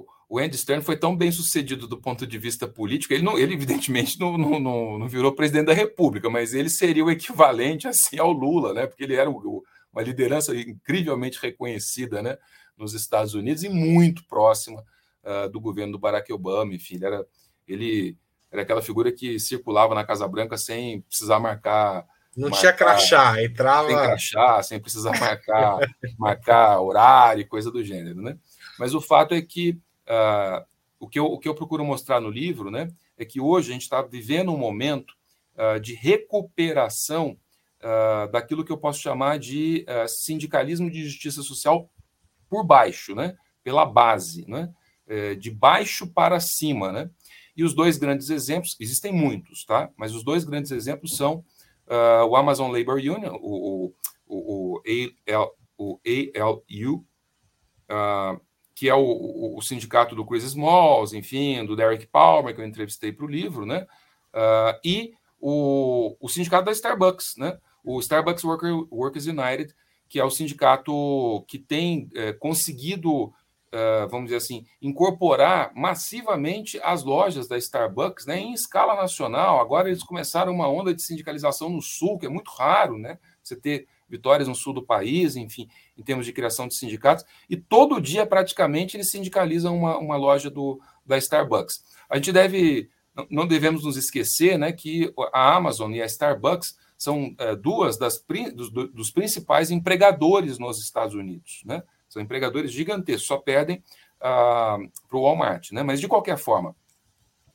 o, o Andy Stern foi tão bem sucedido do ponto de vista político, ele, não, ele evidentemente não, não, não, não virou presidente da República, mas ele seria o equivalente assim ao Lula, né? porque ele era o, uma liderança incrivelmente reconhecida né? nos Estados Unidos e muito próxima uh, do governo do Barack Obama. Enfim, ele era, ele era aquela figura que circulava na Casa Branca sem precisar marcar. Não marcar, tinha crachá, entrava. Sem crachá, sem precisar marcar, marcar horário, coisa do gênero. Né? Mas o fato é que uh, o, que eu, o que eu procuro mostrar no livro né, é que hoje a gente está vivendo um momento uh, de recuperação uh, daquilo que eu posso chamar de sindicalismo de justiça social por baixo, né? pela base, né? É, de baixo para cima. Né? E os dois grandes exemplos, existem muitos, tá? mas os dois grandes exemplos são o Amazon Labor Union, o, o, o, o ALU, que é o, o, sindicato do Chris Smalls, enfim, do Derek Palmer, que eu entrevistei para o livro, né? e o, o sindicato da Starbucks, né? o Starbucks Worker, Workers United, que é o sindicato que tem é, conseguido, é, vamos dizer assim, incorporar massivamente as lojas da Starbucks né, em escala nacional. Agora eles começaram uma onda de sindicalização no Sul, que é muito raro, né? Você ter vitórias no sul do país, enfim, em termos de criação de sindicatos, e todo dia, praticamente, eles sindicalizam uma, uma loja do, da Starbucks. A gente deve, não devemos nos esquecer né, que a Amazon e a Starbucks são é, duas das, dos, dos, principais empregadores nos Estados Unidos. Né? São empregadores gigantescos, só perdem ah, para o Walmart. Né? Mas, de qualquer forma,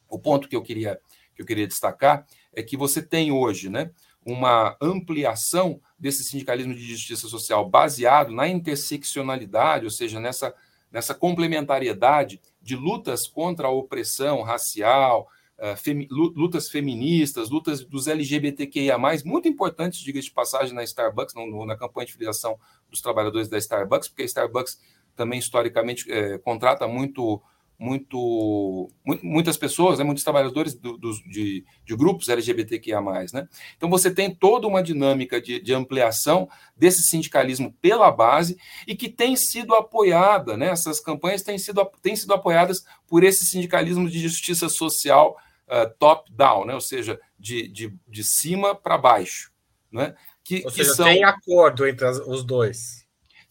o ponto que eu queria, que eu queria destacar é que você tem hoje né, uma ampliação desse sindicalismo de justiça social baseado na interseccionalidade, ou seja, nessa, nessa complementariedade de lutas contra a opressão racial, eh, lutas feministas, lutas dos LGBTQIA, muito importantes, diga de passagem, na Starbucks, no, na campanha de filiação dos trabalhadores da Starbucks, porque a Starbucks também historicamente é, contrata muito, muito, muitas pessoas, né, muitos trabalhadores do, do, de, de, grupos LGBTQIA. Né? Então você tem toda uma dinâmica de, de, ampliação desse sindicalismo pela base e que tem sido apoiada, né? essas campanhas têm sido, têm sido apoiadas por esse sindicalismo de justiça social uh, top-down, né? ou seja, de, de, de cima para baixo. Né? Que, ou seja, que são... tem acordo entre as, os dois.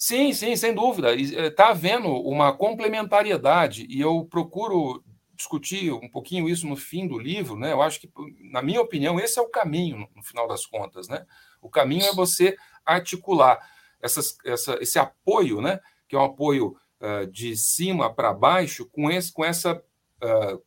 Sim, sim, sem dúvida. Está havendo uma complementariedade, e eu procuro discutir um pouquinho isso no fim do livro, né? Eu acho que, na minha opinião, esse é o caminho, no final das contas, né? O caminho é você articular essas, essa, esse apoio, né? Que é um apoio uh, de cima para baixo, com, esse, com essa uh,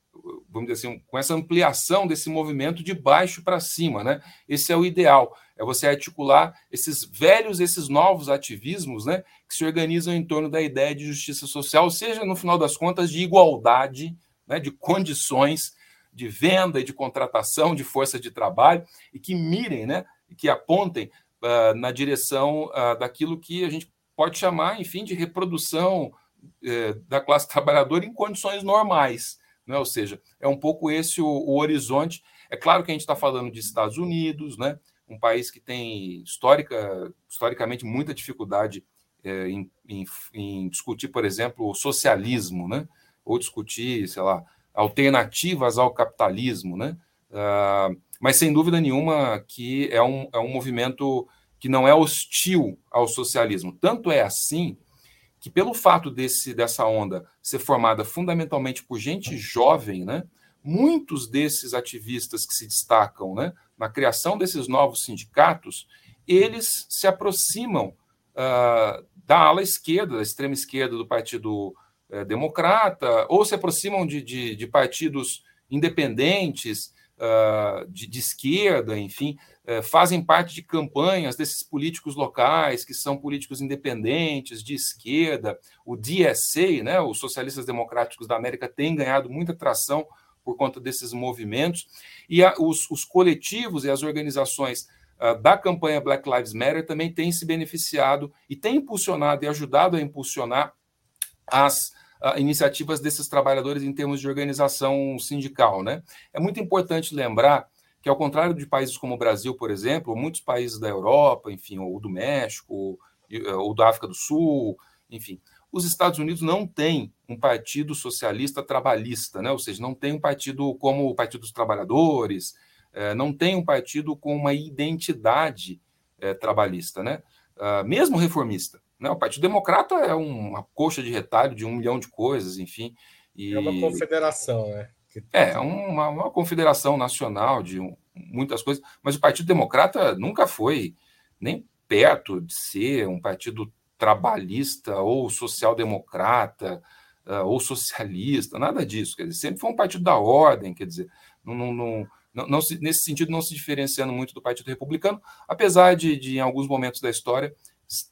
vamos dizer assim, com essa ampliação desse movimento de baixo para cima, né? Esse é o ideal, é você articular esses velhos, esses novos ativismos, né, que se organizam em torno da ideia de justiça social, seja no final das contas de igualdade, né, de condições de venda e de contratação de força de trabalho e que mirem, né, que apontem uh, na direção uh, daquilo que a gente pode chamar, enfim, de reprodução uh, da classe trabalhadora em condições normais né? ou seja, é um pouco esse o, o horizonte. É claro que a gente está falando de Estados Unidos, né? Um país que tem histórica, historicamente muita dificuldade é, em, em, em, discutir, por exemplo, o socialismo, né? ou discutir, sei lá, alternativas ao capitalismo. Né? Uh, mas sem dúvida nenhuma que é um, é um movimento que não é hostil ao socialismo. Tanto é assim que pelo fato desse dessa onda ser formada fundamentalmente por gente jovem, né, muitos desses ativistas que se destacam né, na criação desses novos sindicatos, eles se aproximam uh, da ala esquerda, da extrema esquerda do Partido uh, Democrata, ou se aproximam de, de, de partidos independentes, uh, de, de, esquerda, enfim, uh, fazem parte de campanhas desses políticos locais, que são políticos independentes, de esquerda. O DSA, né, os Socialistas Democráticos da América, tem ganhado muita tração por conta desses movimentos. E a, os, os, coletivos e as organizações uh, da campanha Black Lives Matter também têm se beneficiado e têm impulsionado e ajudado a impulsionar as uh, iniciativas desses trabalhadores em termos de organização sindical. Né? É muito importante lembrar que, ao contrário de países como o Brasil, por exemplo, muitos países da Europa, enfim, ou do México, ou da África do Sul, enfim, os Estados Unidos não têm um partido socialista trabalhista, né? ou seja, não tem um partido como o Partido dos Trabalhadores, eh, não tem um partido com uma identidade eh, trabalhista, né? Ah, mesmo reformista. Né? O Partido Democrata é uma coxa de retalho de um milhão de coisas, enfim. E... É uma confederação, né? É, é uma, uma confederação nacional de um, muitas coisas, mas o Partido Democrata nunca foi nem perto de ser um partido trabalhista ou social-democrata uh, ou socialista, nada disso. Quer dizer, sempre foi um partido da ordem, quer dizer, não, não, não, não, não se, nesse sentido, não se diferenciando muito do Partido Republicano, apesar de, de, em alguns momentos da história,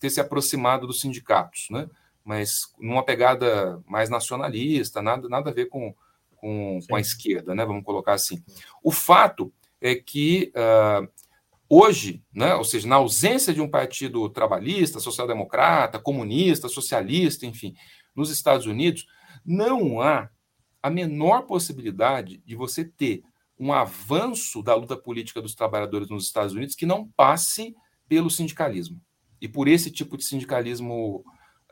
ter se aproximado dos sindicatos, né? mas numa pegada mais nacionalista, nada, nada a ver com, com, com a esquerda, né? vamos colocar assim. O fato é que uh, hoje, né, ou seja, na ausência de um partido trabalhista, social-democrata, comunista, socialista, enfim, nos Estados Unidos, não há a menor possibilidade de você ter um avanço da luta política dos trabalhadores nos Estados Unidos que não passe pelo sindicalismo. E por esse tipo de sindicalismo,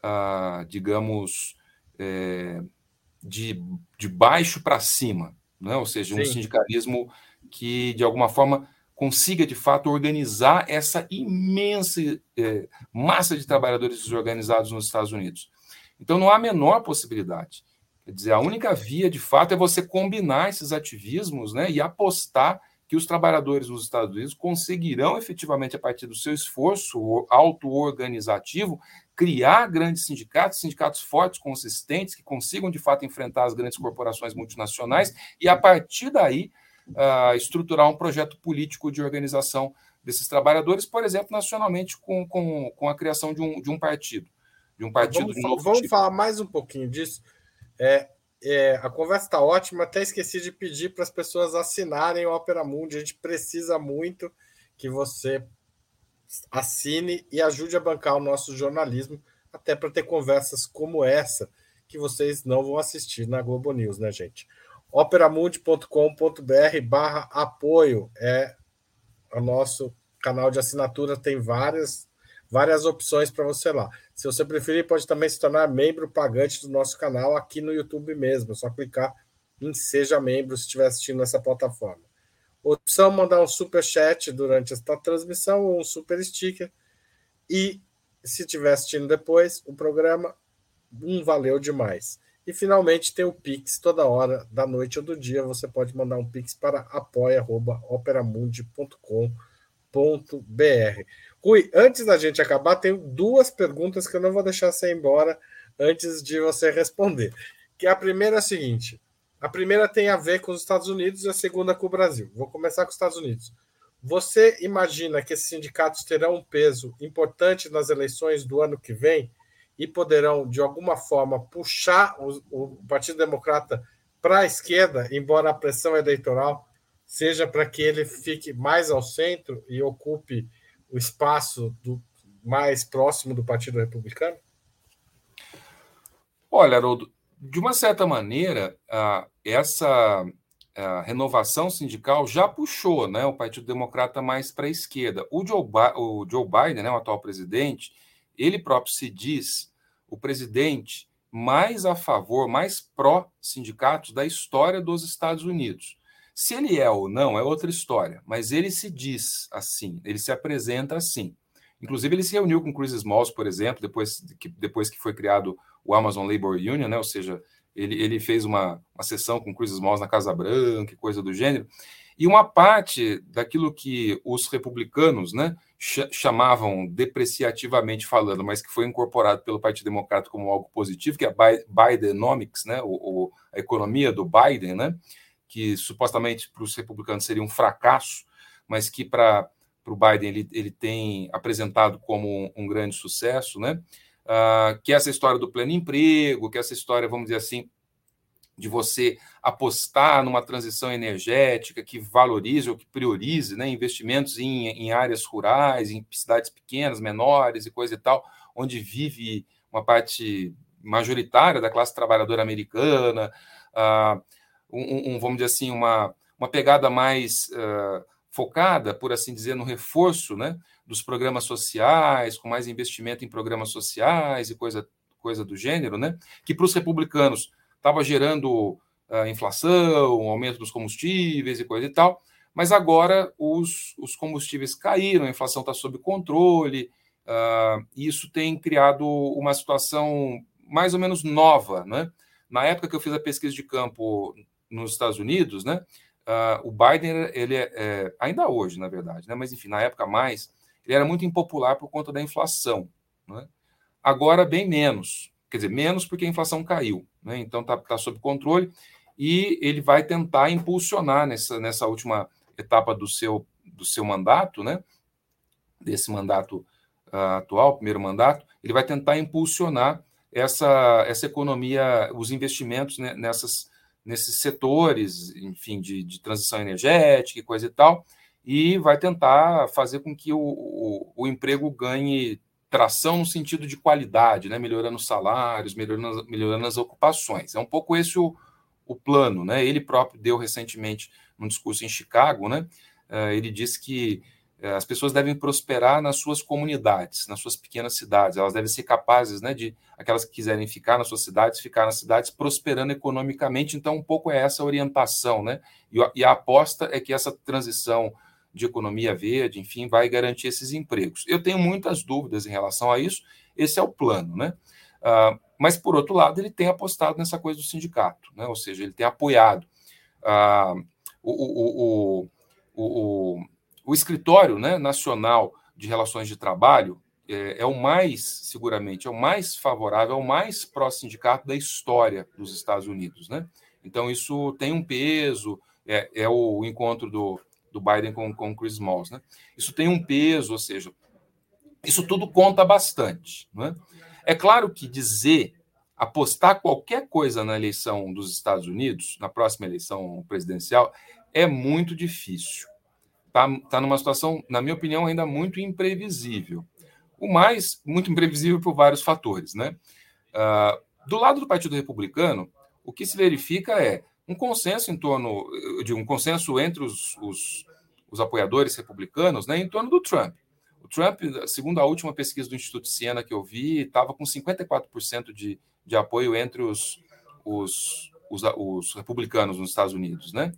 ah, digamos, é, de, de baixo para cima, né? ou seja, um Sim. sindicalismo que, de alguma forma, consiga, de fato, organizar essa imensa é, massa de trabalhadores desorganizados nos Estados Unidos. Então, não há a menor possibilidade. Quer dizer, a única via, de fato, é você combinar esses ativismos né, e apostar que os trabalhadores nos Estados Unidos conseguirão efetivamente, a partir do seu esforço auto-organizativo, criar grandes sindicatos, sindicatos fortes, consistentes, que consigam de fato enfrentar as grandes corporações multinacionais e, a partir daí, uh, estruturar um projeto político de organização desses trabalhadores, por exemplo, nacionalmente, com, com, com a criação de um, de um partido. De um partido vamos, novo vamos tipo. falar mais um pouquinho disso. É, é, a conversa está ótima, até esqueci de pedir para as pessoas assinarem o Opera Mundi. A gente precisa muito que você assine e ajude a bancar o nosso jornalismo, até para ter conversas como essa que vocês não vão assistir na Globo News, né, gente? operamundi.com.br barra apoio é o nosso canal de assinatura, tem várias várias opções para você lá. Se você preferir, pode também se tornar membro pagante do nosso canal aqui no YouTube mesmo. É só clicar em Seja Membro se estiver assistindo essa plataforma. Opção mandar um super chat durante esta transmissão ou um super sticker. E se estiver assistindo depois o programa, um valeu demais. E finalmente tem o Pix toda hora da noite ou do dia. Você pode mandar um Pix para apoia.operamundi.com.br. Rui, antes da gente acabar, tenho duas perguntas que eu não vou deixar você ir embora antes de você responder. Que a primeira é a seguinte: a primeira tem a ver com os Estados Unidos e a segunda com o Brasil. Vou começar com os Estados Unidos. Você imagina que esses sindicatos terão um peso importante nas eleições do ano que vem e poderão, de alguma forma, puxar o, o Partido Democrata para a esquerda, embora a pressão eleitoral seja para que ele fique mais ao centro e ocupe o espaço do, mais próximo do Partido Republicano? Olha, Haroldo, de uma certa maneira, essa renovação sindical já puxou né, o Partido Democrata mais para a esquerda. O Joe, Biden, né, o atual presidente, ele próprio se diz o presidente mais a favor, mais pró-sindicatos da história dos Estados Unidos. Se ele é ou não é outra história, mas ele se diz assim, ele se apresenta assim. Inclusive, ele se reuniu com Chris Smalls, por exemplo, depois que, depois que foi criado o Amazon Labor Union, né? ou seja, ele, ele fez uma, uma sessão com Chris Smalls na Casa Branca, coisa do gênero. E uma parte daquilo que os republicanos né, chamavam depreciativamente falando, mas que foi incorporado pelo Partido Democrata como algo positivo, que é a Bidenomics, né, o, o, a economia do Biden, né, que supostamente para os republicanos seria um fracasso, mas que para o Biden ele, ele tem apresentado como um, um grande sucesso, né? Uh, que essa história do pleno emprego, que essa história, vamos dizer assim, de você apostar numa transição energética que valorize ou que priorize né, investimentos em, em áreas rurais, em cidades pequenas, menores e coisa e tal, onde vive uma parte majoritária da classe trabalhadora americana. Uh, um, um, vamos dizer assim, uma, uma pegada mais uh, focada, por assim dizer, no reforço né, dos programas sociais, com mais investimento em programas sociais e coisa, coisa do gênero, né, que para os republicanos estava gerando uh, inflação, aumento dos combustíveis e coisa e tal, mas agora os, os combustíveis caíram, a inflação está sob controle, uh, e isso tem criado uma situação mais ou menos nova. Né? Na época que eu fiz a pesquisa de campo nos Estados Unidos, né? Uh, o Biden, ele é, é, ainda hoje, na verdade, né? Mas enfim, na época mais, ele era muito impopular por conta da inflação. Né? Agora, bem menos. Quer dizer, menos porque a inflação caiu, né? Então está tá sob controle. e ele vai tentar impulsionar nessa, nessa última etapa do seu, do seu mandato, né? desse mandato uh, atual, primeiro mandato, ele vai tentar impulsionar essa, essa economia, os investimentos né, nessas, nesses setores, enfim, de, de, transição energética e coisa e tal, e vai tentar fazer com que o, o, o emprego ganhe tração no sentido de qualidade, né, melhorando os salários, melhorando, melhorando as ocupações. É um pouco esse o, o plano. Né? Ele próprio deu recentemente um discurso em Chicago, né? Uh, ele disse que é, as pessoas devem prosperar nas suas comunidades, nas suas pequenas cidades. Elas devem ser capazes, né, de aquelas que quiserem ficar nas suas cidades, ficar nas cidades, prosperando economicamente. Então, um pouco é essa orientação, né? E, e a aposta é que essa transição de economia verde, enfim, vai garantir esses empregos. Eu tenho muitas dúvidas em relação a isso. Esse é o plano, né? Uh, mas, por outro lado, ele tem apostado nessa coisa do sindicato, né? ou seja, ele tem apoiado. Uh, o, o, o, o o escritório né, nacional de relações de trabalho é, é, o mais, seguramente, é o mais favorável, é o mais pró-sindicato da história dos Estados Unidos. Né? Então, isso tem um peso, é, é o encontro do, do Biden com, com Chris Smalls. Né? Isso tem um peso, ou seja, isso tudo conta bastante. Né? É claro que dizer, apostar qualquer coisa na eleição dos Estados Unidos, na próxima eleição presidencial, é muito difícil está tá numa situação, na minha opinião, ainda muito imprevisível. O mais, muito imprevisível por vários fatores. Né? Uh, do lado do Partido Republicano, o que se verifica é um consenso em torno de um consenso entre os, os, os apoiadores republicanos né, em torno do Trump. O Trump, segundo a última pesquisa do Instituto Siena que eu vi, estava com 54% de, de apoio entre os, os, os, os, republicanos nos Estados Unidos. Né?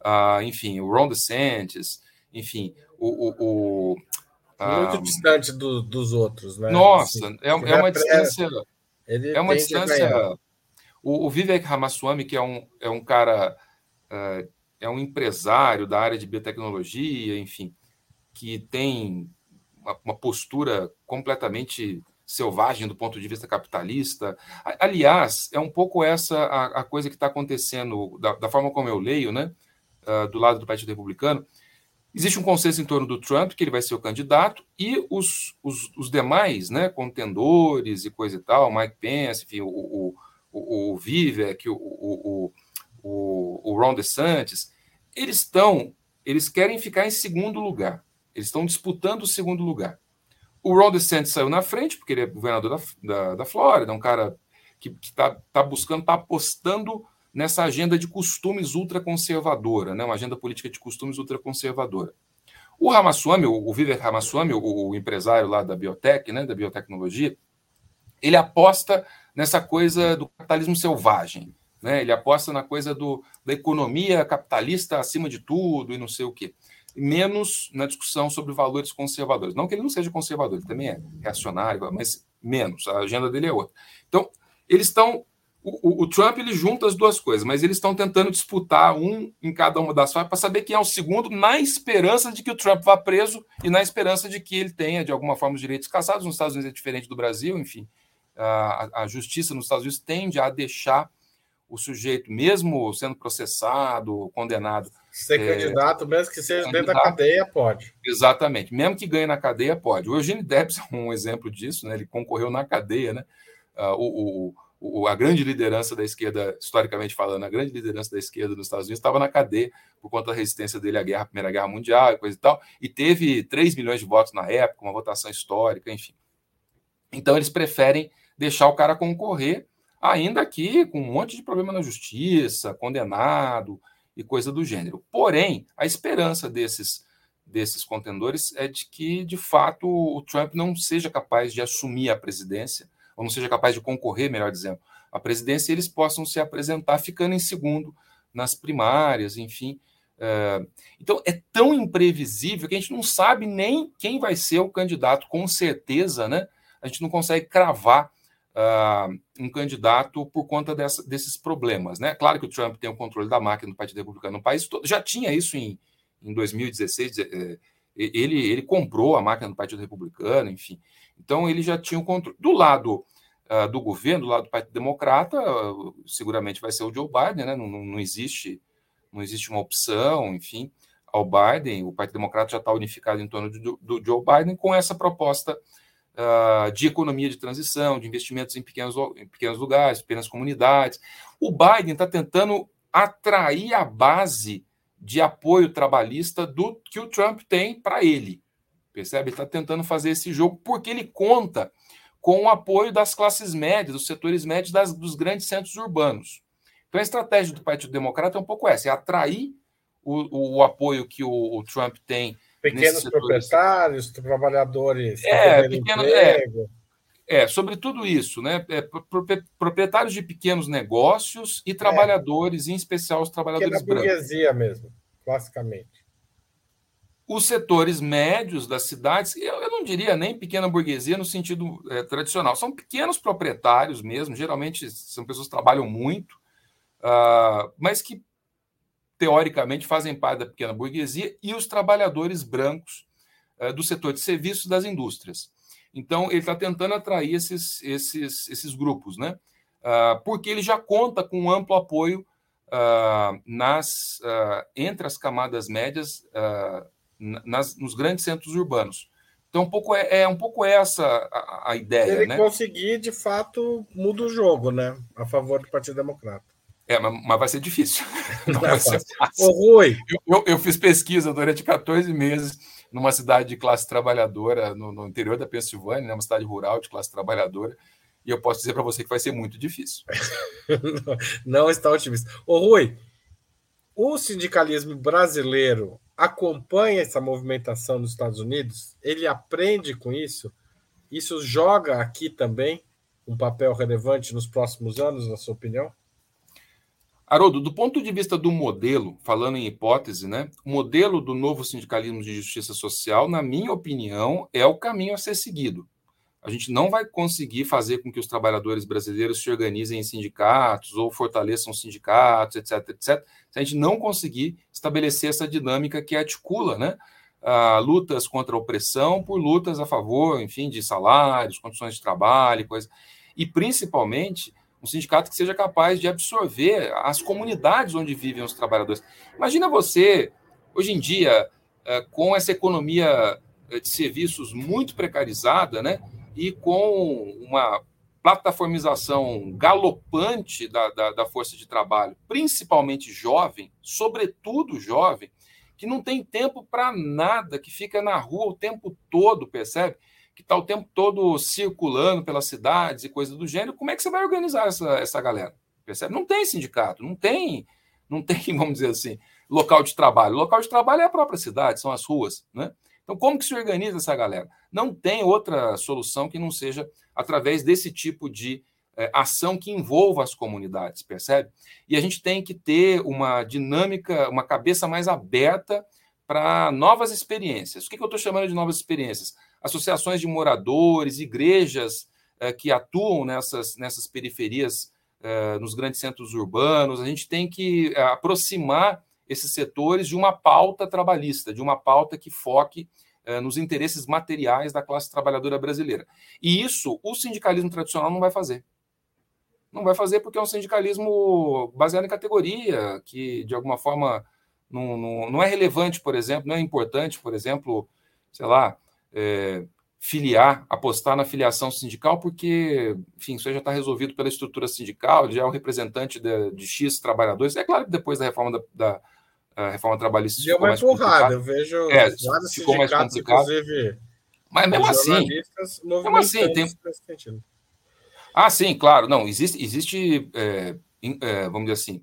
Uh, enfim, o Ron DeSantis, enfim, o. o, o Muito ah, distante do, dos outros, né? Nossa, assim, é, é, uma distância. é uma distância. O, o, Vivek Ramaswamy, que é um, é um cara. Uh, é um empresário da área de biotecnologia, enfim, que tem uma, uma postura completamente selvagem do ponto de vista capitalista. Aliás, é um pouco essa a, a coisa que está acontecendo, da, da, forma como eu leio, né, uh, do lado do Partido Republicano, Existe um consenso em torno do Trump, que ele vai ser o candidato, e os, os, os demais né, contendores e coisa e tal, Mike Pence, enfim, o, o, o, o Vivek, o, o, o, o Ron DeSantis, eles estão, eles querem ficar em segundo lugar. Eles estão disputando o segundo lugar. O Ron DeSantis saiu na frente, porque ele é governador da, da, da Flórida, um cara que está tá buscando, está apostando nessa agenda de costumes ultraconservadora, né? uma agenda política de costumes ultraconservadora. O Ramaswamy, o Vivek Ramaswamy, o, o empresário lá da biotech, né, da biotecnologia, ele aposta nessa coisa do capitalismo selvagem. Né? Ele aposta na coisa do, da economia capitalista acima de tudo e não sei o quê. Menos na discussão sobre valores conservadores. Não que ele não seja conservador, ele também é reacionário, mas menos. A agenda dele é outra. Então, eles estão o, o, Trump ele junta as duas coisas, mas eles estão tentando disputar um em cada uma das faixas para saber quem é o segundo, na esperança de que o Trump vá preso e na esperança de que ele tenha, de alguma forma, os direitos cassados. Nos Estados Unidos é diferente do Brasil, enfim. A, a justiça nos Estados Unidos tende a deixar o sujeito, mesmo sendo processado, condenado. Ser é, candidato, mesmo que seja dentro da cadeia, pode. Exatamente. Mesmo que ganhe na cadeia, pode. O Eugênio Debs é um exemplo disso, né? Ele concorreu na cadeia, né? Uh, o, o o, a grande liderança da esquerda, historicamente falando, a grande liderança da esquerda nos Estados Unidos estava na cadeia por conta da resistência dele à guerra, à Primeira Guerra Mundial e coisa e tal, e teve 3 milhões de votos na época, uma votação histórica, enfim. Então eles preferem deixar o cara concorrer, ainda que com um monte de problema na justiça, condenado e coisa do gênero. Porém, a esperança desses desses contendores é de que, de fato, o Trump não seja capaz de assumir a presidência ou não seja capaz de concorrer, melhor dizendo, à presidência, eles possam se apresentar ficando em segundo nas primárias, enfim. É, então, é tão imprevisível que a gente não sabe nem quem vai ser o candidato, com certeza, né? A gente não consegue cravar uh, um candidato por conta dessa, desses problemas, né? Claro que o Trump tem o controle da máquina do Partido Republicano no país todo, já tinha isso em, em 2016, é, ele, ele comprou a máquina do Partido Republicano, enfim. Então, ele já tinha o controle. Do lado uh, do governo, do lado do Partido Democrata, uh, seguramente vai ser o Joe Biden, né? não, não, existe, não existe uma opção, enfim, ao Biden. O Partido Democrata já está unificado em torno do, do Joe Biden com essa proposta uh, de economia de transição, de investimentos em pequenos, em pequenos lugares, pequenas comunidades. O Biden está tentando atrair a base de apoio trabalhista do que o Trump tem para ele. Percebe? Ele está tentando fazer esse jogo porque ele conta com o apoio das classes médias, dos setores médios das, dos grandes centros urbanos. Então, a estratégia do Partido Democrata é um pouco essa: é atrair o, o apoio que o, o Trump tem. Pequenos proprietários, trabalhadores. É, pequeno, é, é, sobre tudo isso, né? É, proprietários de pequenos negócios e é. trabalhadores, é. em especial os trabalhadores Pequena brancos. burguesia mesmo, classicamente os setores médios das cidades, eu, eu, não diria nem pequena burguesia no sentido é, tradicional, são pequenos proprietários mesmo, geralmente são pessoas que trabalham muito, uh, mas que teoricamente fazem parte da pequena burguesia e os trabalhadores brancos uh, do setor de serviços das indústrias. Então, ele está tentando atrair esses, esses, esses grupos, né? Uh, porque ele já conta com um amplo apoio nas, entre as camadas médias nas, nos grandes centros urbanos. Então, um pouco é, é um pouco essa a, a ideia. Ele né? conseguir, de fato, muda o jogo, né? A favor do Partido Democrata. É, mas, vai ser difícil. Não, vai ser fácil. Ô, Rui. Eu, eu, eu, fiz pesquisa durante 14 meses numa cidade de classe trabalhadora, no, no interior da Pensilvânia, né? uma cidade rural de classe trabalhadora, e eu posso dizer para você que vai ser muito difícil. Não, não está otimista. Ô, Rui, o sindicalismo brasileiro acompanha essa movimentação nos Estados Unidos, ele aprende com isso, isso joga aqui também um papel relevante nos próximos anos, na sua opinião? Haroldo, do ponto de vista do modelo, falando em hipótese, né, o modelo do novo sindicalismo de justiça social, na minha opinião, é o caminho a ser seguido. A gente não vai conseguir fazer com que os trabalhadores brasileiros se organizem em sindicatos ou fortaleçam sindicatos, etc, etc, se a gente não conseguir estabelecer essa dinâmica que articula, né, lutas contra a opressão por lutas a favor, enfim, de salários, condições de trabalho, coisa, e principalmente um sindicato que seja capaz de absorver as comunidades onde vivem os trabalhadores. Imagina você, hoje em dia, eh, com essa economia eh, de serviços muito precarizada, né? e com uma plataformização galopante da, da, da, força de trabalho, principalmente jovem, sobretudo jovem, que não tem tempo para nada, que fica na rua o tempo todo, percebe? Que está o tempo todo circulando pelas cidades e coisas do gênero. Como é que você vai organizar essa, essa galera? Percebe? Não tem sindicato, não tem, não tem, vamos dizer assim, local de trabalho. O local de trabalho é a própria cidade, são as ruas, né? Então, como que se organiza essa galera? Não tem outra solução que não seja através desse tipo de é, ação que envolva as comunidades, percebe? E a gente tem que ter uma dinâmica, uma cabeça mais aberta para novas experiências. O que, que eu estou chamando de novas experiências? Associações de moradores, igrejas é, que atuam nessas, nessas periferias, é, nos grandes centros urbanos. A gente tem que aproximar esses setores de uma pauta trabalhista, de uma pauta que foque eh, nos interesses materiais da classe trabalhadora brasileira. E isso o sindicalismo tradicional não vai fazer. Não vai fazer porque é um sindicalismo baseado em categoria, que de alguma forma não, não, não é relevante, por exemplo, não é importante, por exemplo, sei lá, é, filiar, apostar na filiação sindical, porque, enfim, isso já está resolvido pela estrutura sindical, já é o representante de, de X trabalhadores. É claro que depois da reforma da, da reforma trabalhista Deu mais porrada, eu vejo é, ficou mais complicado. inclusive. Mas mesmo assim, mesmo assim tem... Ah, sim, claro. Não, existe, existe é, é, vamos dizer assim,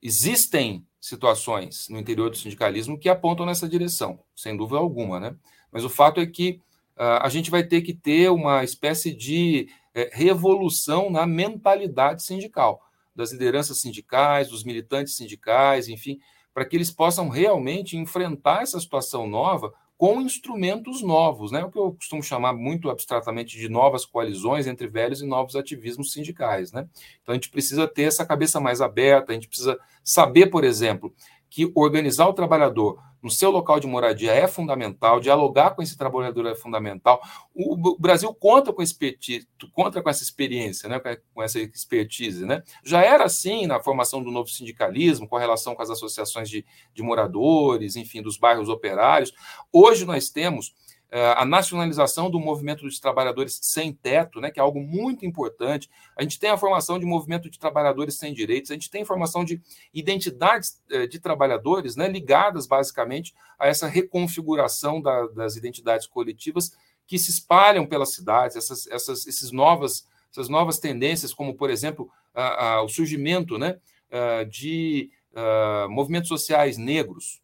existem situações no interior do sindicalismo que apontam nessa direção, sem dúvida alguma, né? Mas o fato é que uh, a gente vai ter que ter uma espécie de é, revolução na mentalidade sindical, das lideranças sindicais, dos militantes sindicais, enfim, para que eles possam realmente enfrentar essa situação nova com instrumentos novos, né? O que eu costumo chamar muito abstratamente de novas coalizões entre velhos e novos ativismos sindicais, né? Então a gente precisa ter essa cabeça mais aberta, a gente precisa saber, por exemplo, que organizar o trabalhador no seu local de moradia é fundamental, dialogar com esse trabalhador é fundamental. O, Brasil conta com, expertise, conta com essa experiência, né, com essa expertise. Né? Já era assim na formação do novo sindicalismo, com relação com as associações de, de moradores, enfim, dos bairros operários. Hoje nós temos a nacionalização do movimento dos trabalhadores sem teto, né, que é algo muito importante. A gente tem a formação de movimento de trabalhadores sem direitos, a gente tem formação de identidades é, de trabalhadores né, ligadas basicamente a essa reconfiguração da, das identidades coletivas que se espalham pelas cidades, essas, essas, esses novas, essas novas tendências, como, por exemplo, a, a, o surgimento né, a, de movimentos sociais negros,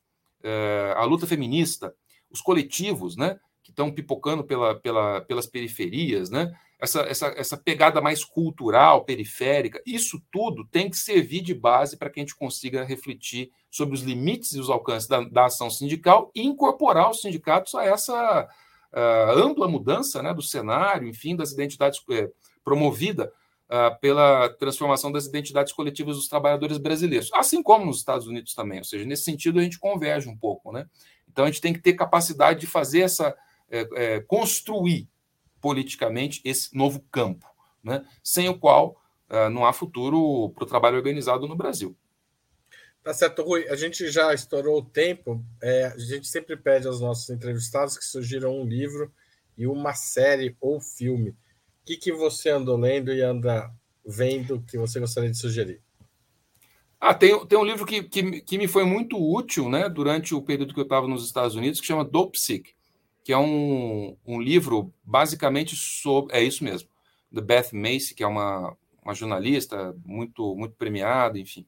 a luta feminista, os coletivos, né? Que estão pipocando pela, pela, pelas periferias, né? Essa, essa, essa pegada mais cultural, periférica, isso tudo tem que servir de base para que a gente consiga refletir sobre os limites e os alcances da, da ação sindical e incorporar os sindicatos a essa uh, ampla mudança né, do cenário, enfim, das identidades uh, promovida uh, pela transformação das identidades coletivas dos trabalhadores brasileiros, assim como nos Estados Unidos também. Ou seja, nesse sentido a gente converge um pouco, né? Então a gente tem que ter capacidade de fazer essa é, é, construir politicamente esse novo campo, né? sem o qual é, não há futuro para o trabalho organizado no Brasil. Tá certo, Rui. A gente já estourou o tempo. É, a gente sempre pede aos nossos entrevistados que sugiram um livro e uma série ou filme. O que, que você andou lendo e anda vendo que você gostaria de sugerir? Ah, tem, tem um livro que, que, que me foi muito útil né, durante o período que eu estava nos Estados Unidos, que chama Dope Sick que é um, um livro basicamente sobre. É isso mesmo. The Beth Macy, que é uma, uma jornalista muito, muito premiada, enfim.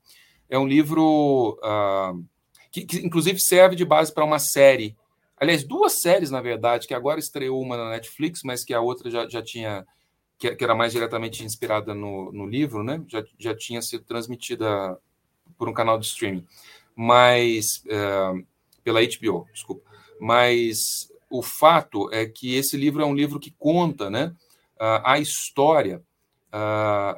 É um livro uh, que, que, inclusive, serve de base para uma série. Aliás, duas séries, na verdade, que agora estreou uma na Netflix, mas que a outra já, já tinha. Que, que era mais diretamente inspirada no, no livro, né? Já, já tinha sido transmitida por um canal de streaming. Mas. Uh, pela HBO, desculpa. Mas o fato é que esse livro é um livro que conta né, a história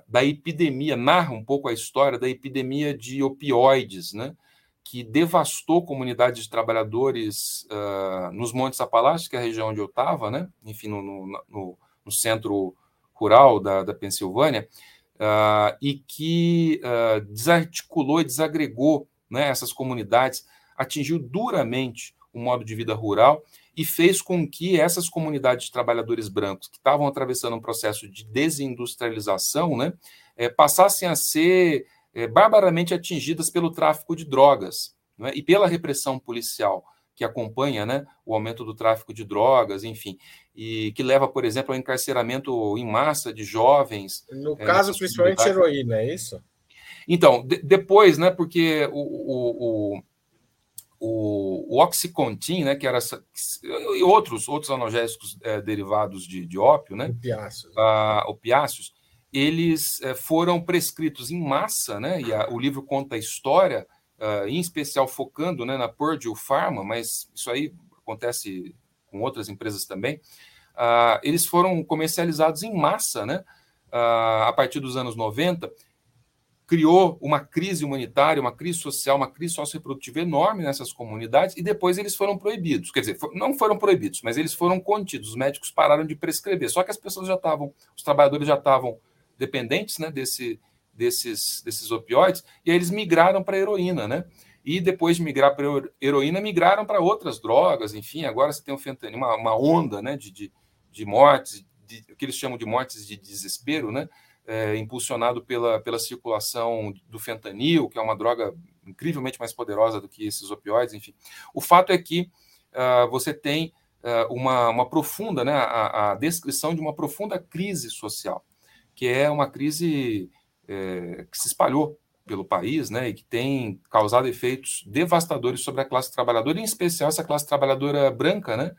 da epidemia, narra um pouco a história da epidemia de opioides, né, que devastou comunidades de trabalhadores nos Montes Apalaches, que é a região onde eu estava, né, enfim, no, no, no, centro rural da, da Pensilvânia, e que desarticulou e desagregou né, essas comunidades, atingiu duramente o modo de vida rural e fez com que essas comunidades de trabalhadores brancos que estavam atravessando um processo de desindustrialização né, é, passassem a ser é, barbaramente atingidas pelo tráfico de drogas né, e pela repressão policial que acompanha né, o aumento do tráfico de drogas, enfim, e que leva, por exemplo, ao encarceramento em massa de jovens. No é, caso, principalmente heroína, é isso? Então, de, depois, né, porque o, o, o o, o Oxycontin, né, que era e outros outros analgésicos é, derivados de, de, ópio, né, opiáceos, ah, opiáceos eles é, foram prescritos em massa, né, e a, o livro conta a história, ah, em especial focando né, na Purdue Pharma, mas isso aí acontece com outras empresas também. Ah, eles foram comercializados em massa, né, a partir dos anos 90 criou uma crise humanitária, uma crise social, uma crise socioreprodutiva enorme nessas comunidades e depois eles foram proibidos. Quer dizer, não foram proibidos, mas eles foram contidos. Os médicos pararam de prescrever. Só que as pessoas já estavam, os trabalhadores já estavam dependentes né, desse, desses, desses opioides e aí eles migraram para a heroína, né? E depois de migrar para a heroína, migraram para outras drogas, enfim, agora você tem fentanil, uma, uma onda né, de, de, de mortes, de, o que eles chamam de mortes de desespero, né? É, impulsionado pela, pela circulação do fentanil, que é uma droga incrivelmente mais poderosa do que esses opioides, enfim. O fato é que uh, você tem uh, uma, uma profunda, né, a, a, descrição de uma profunda crise social, que é uma crise é, que se espalhou pelo país, né, e que tem causado efeitos devastadores sobre a classe trabalhadora, em especial essa classe trabalhadora branca, né,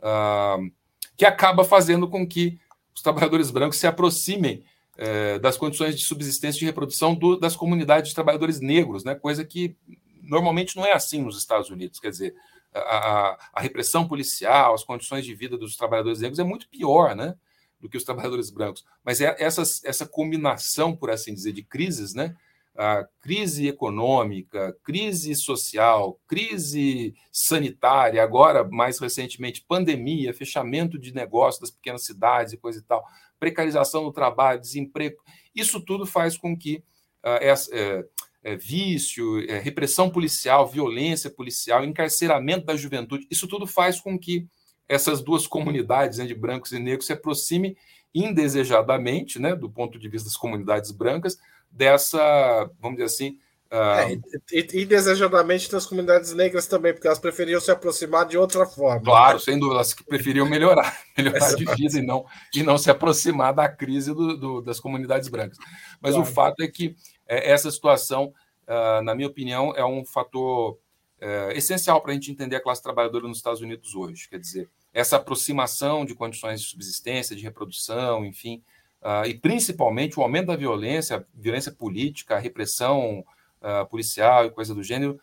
uh, que acaba fazendo com que os trabalhadores brancos se aproximem é, das condições de subsistência e reprodução do, das comunidades de trabalhadores negros, né? coisa que normalmente não é assim nos Estados Unidos. Quer dizer, a, a, repressão policial, as condições de vida dos trabalhadores negros é muito pior né, do que os trabalhadores brancos. Mas é essa, essa combinação, por assim dizer, de crises, né, a crise econômica, crise social, crise sanitária, agora mais recentemente pandemia, fechamento de negócios das pequenas cidades e coisa e tal, precarização do trabalho, desemprego, isso tudo faz com que uh, vício, é, repressão policial, violência policial, encarceramento da juventude, isso tudo faz com que essas duas comunidades né, de brancos e negros se aproximem indesejadamente, né, do ponto de vista das comunidades brancas, dessa, vamos dizer assim. Uh... É, e, e, desejadamente das comunidades negras também, porque elas preferiam se aproximar de outra forma. Claro, sem dúvida, elas preferiam melhorar, melhorar de vida e não, e não se aproximar da crise do, do, das comunidades brancas. Mas claro. o fato é que é, essa situação, uh, na minha opinião, é um fator uh, essencial para a gente entender a classe trabalhadora nos Estados Unidos hoje. Quer dizer, essa aproximação de condições de subsistência, de reprodução, enfim, uh, e principalmente o aumento da violência, violência política, a repressão uh, policial e coisa do gênero.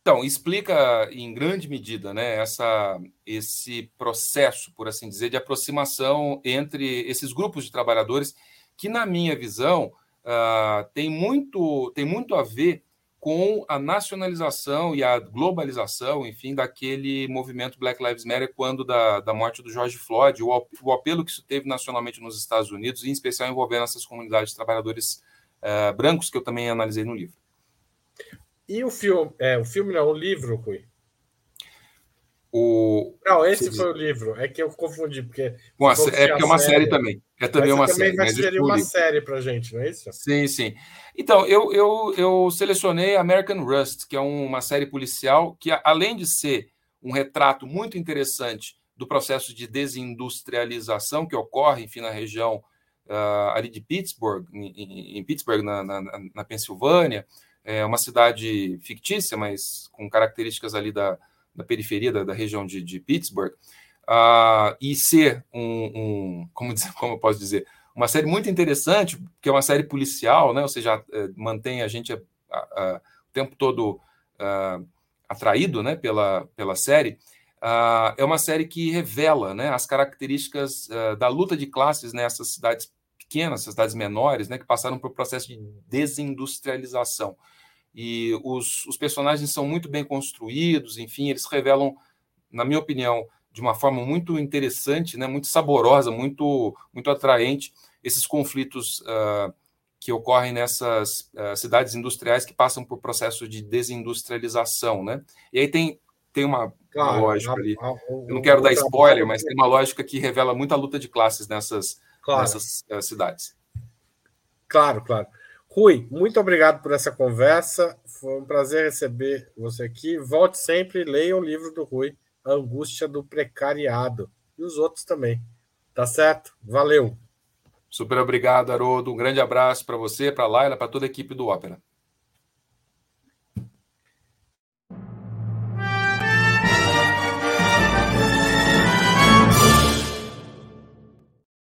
Então, explica em grande medida né, essa, esse processo, por assim dizer, de aproximação entre esses grupos de trabalhadores, que, na minha visão, uh, tem, muito, tem muito a ver com a nacionalização e a globalização, enfim, daquele movimento Black Lives Matter quando da, da morte do George Floyd, o, o apelo que isso teve nacionalmente nos Estados Unidos, em especial envolvendo essas comunidades de trabalhadores uh, brancos, que eu também analisei no livro. E o filme, é, o filme não, o livro, Rui? O... Não, esse foi o livro. É que eu confundi, porque. Bom, é porque é uma série, série também. É também uma também série. vai ser uma série para gente, não é isso? Sim, sim. Então, eu, eu, eu selecionei American Rust, que é uma série policial que, além de ser um retrato muito interessante do processo de desindustrialização que ocorre, enfim, na região uh, ali de Pittsburgh, em, em Pittsburgh, na, na, na Pensilvânia, é uma cidade fictícia, mas com características ali da, da periferia da, da região de, de Pittsburgh, uh, e ser um, um, como, dizer, como eu posso dizer, uma série muito interessante, que é uma série policial, né? ou seja, é, mantém a gente a, a, o tempo todo uh, atraído né? pela, pela série, é uma série que revela né? as características da luta de classes nessas cidades pequenas, essas cidades menores, né? que passaram por um processo de desindustrialização e os, os personagens são muito bem construídos, enfim, eles revelam, na minha opinião, de uma forma muito interessante, né, muito saborosa, muito, muito atraente, esses conflitos uh, que ocorrem nessas uh, cidades industriais que passam por processo de desindustrialização. Né? E aí tem, tem uma, claro, uma lógica ali. Eu não quero dar spoiler, mas tem uma lógica que revela muita luta de classes nessas, claro. nessas cidades. Claro, claro. Rui, muito obrigado por essa conversa. Foi um prazer receber você aqui. Volte sempre e leia o livro do Rui, A Angústia do Precariado. E os outros também. Tá certo? Valeu. Super obrigado, Haroldo. Um grande abraço para você, para a Laila, para toda a equipe do Ópera.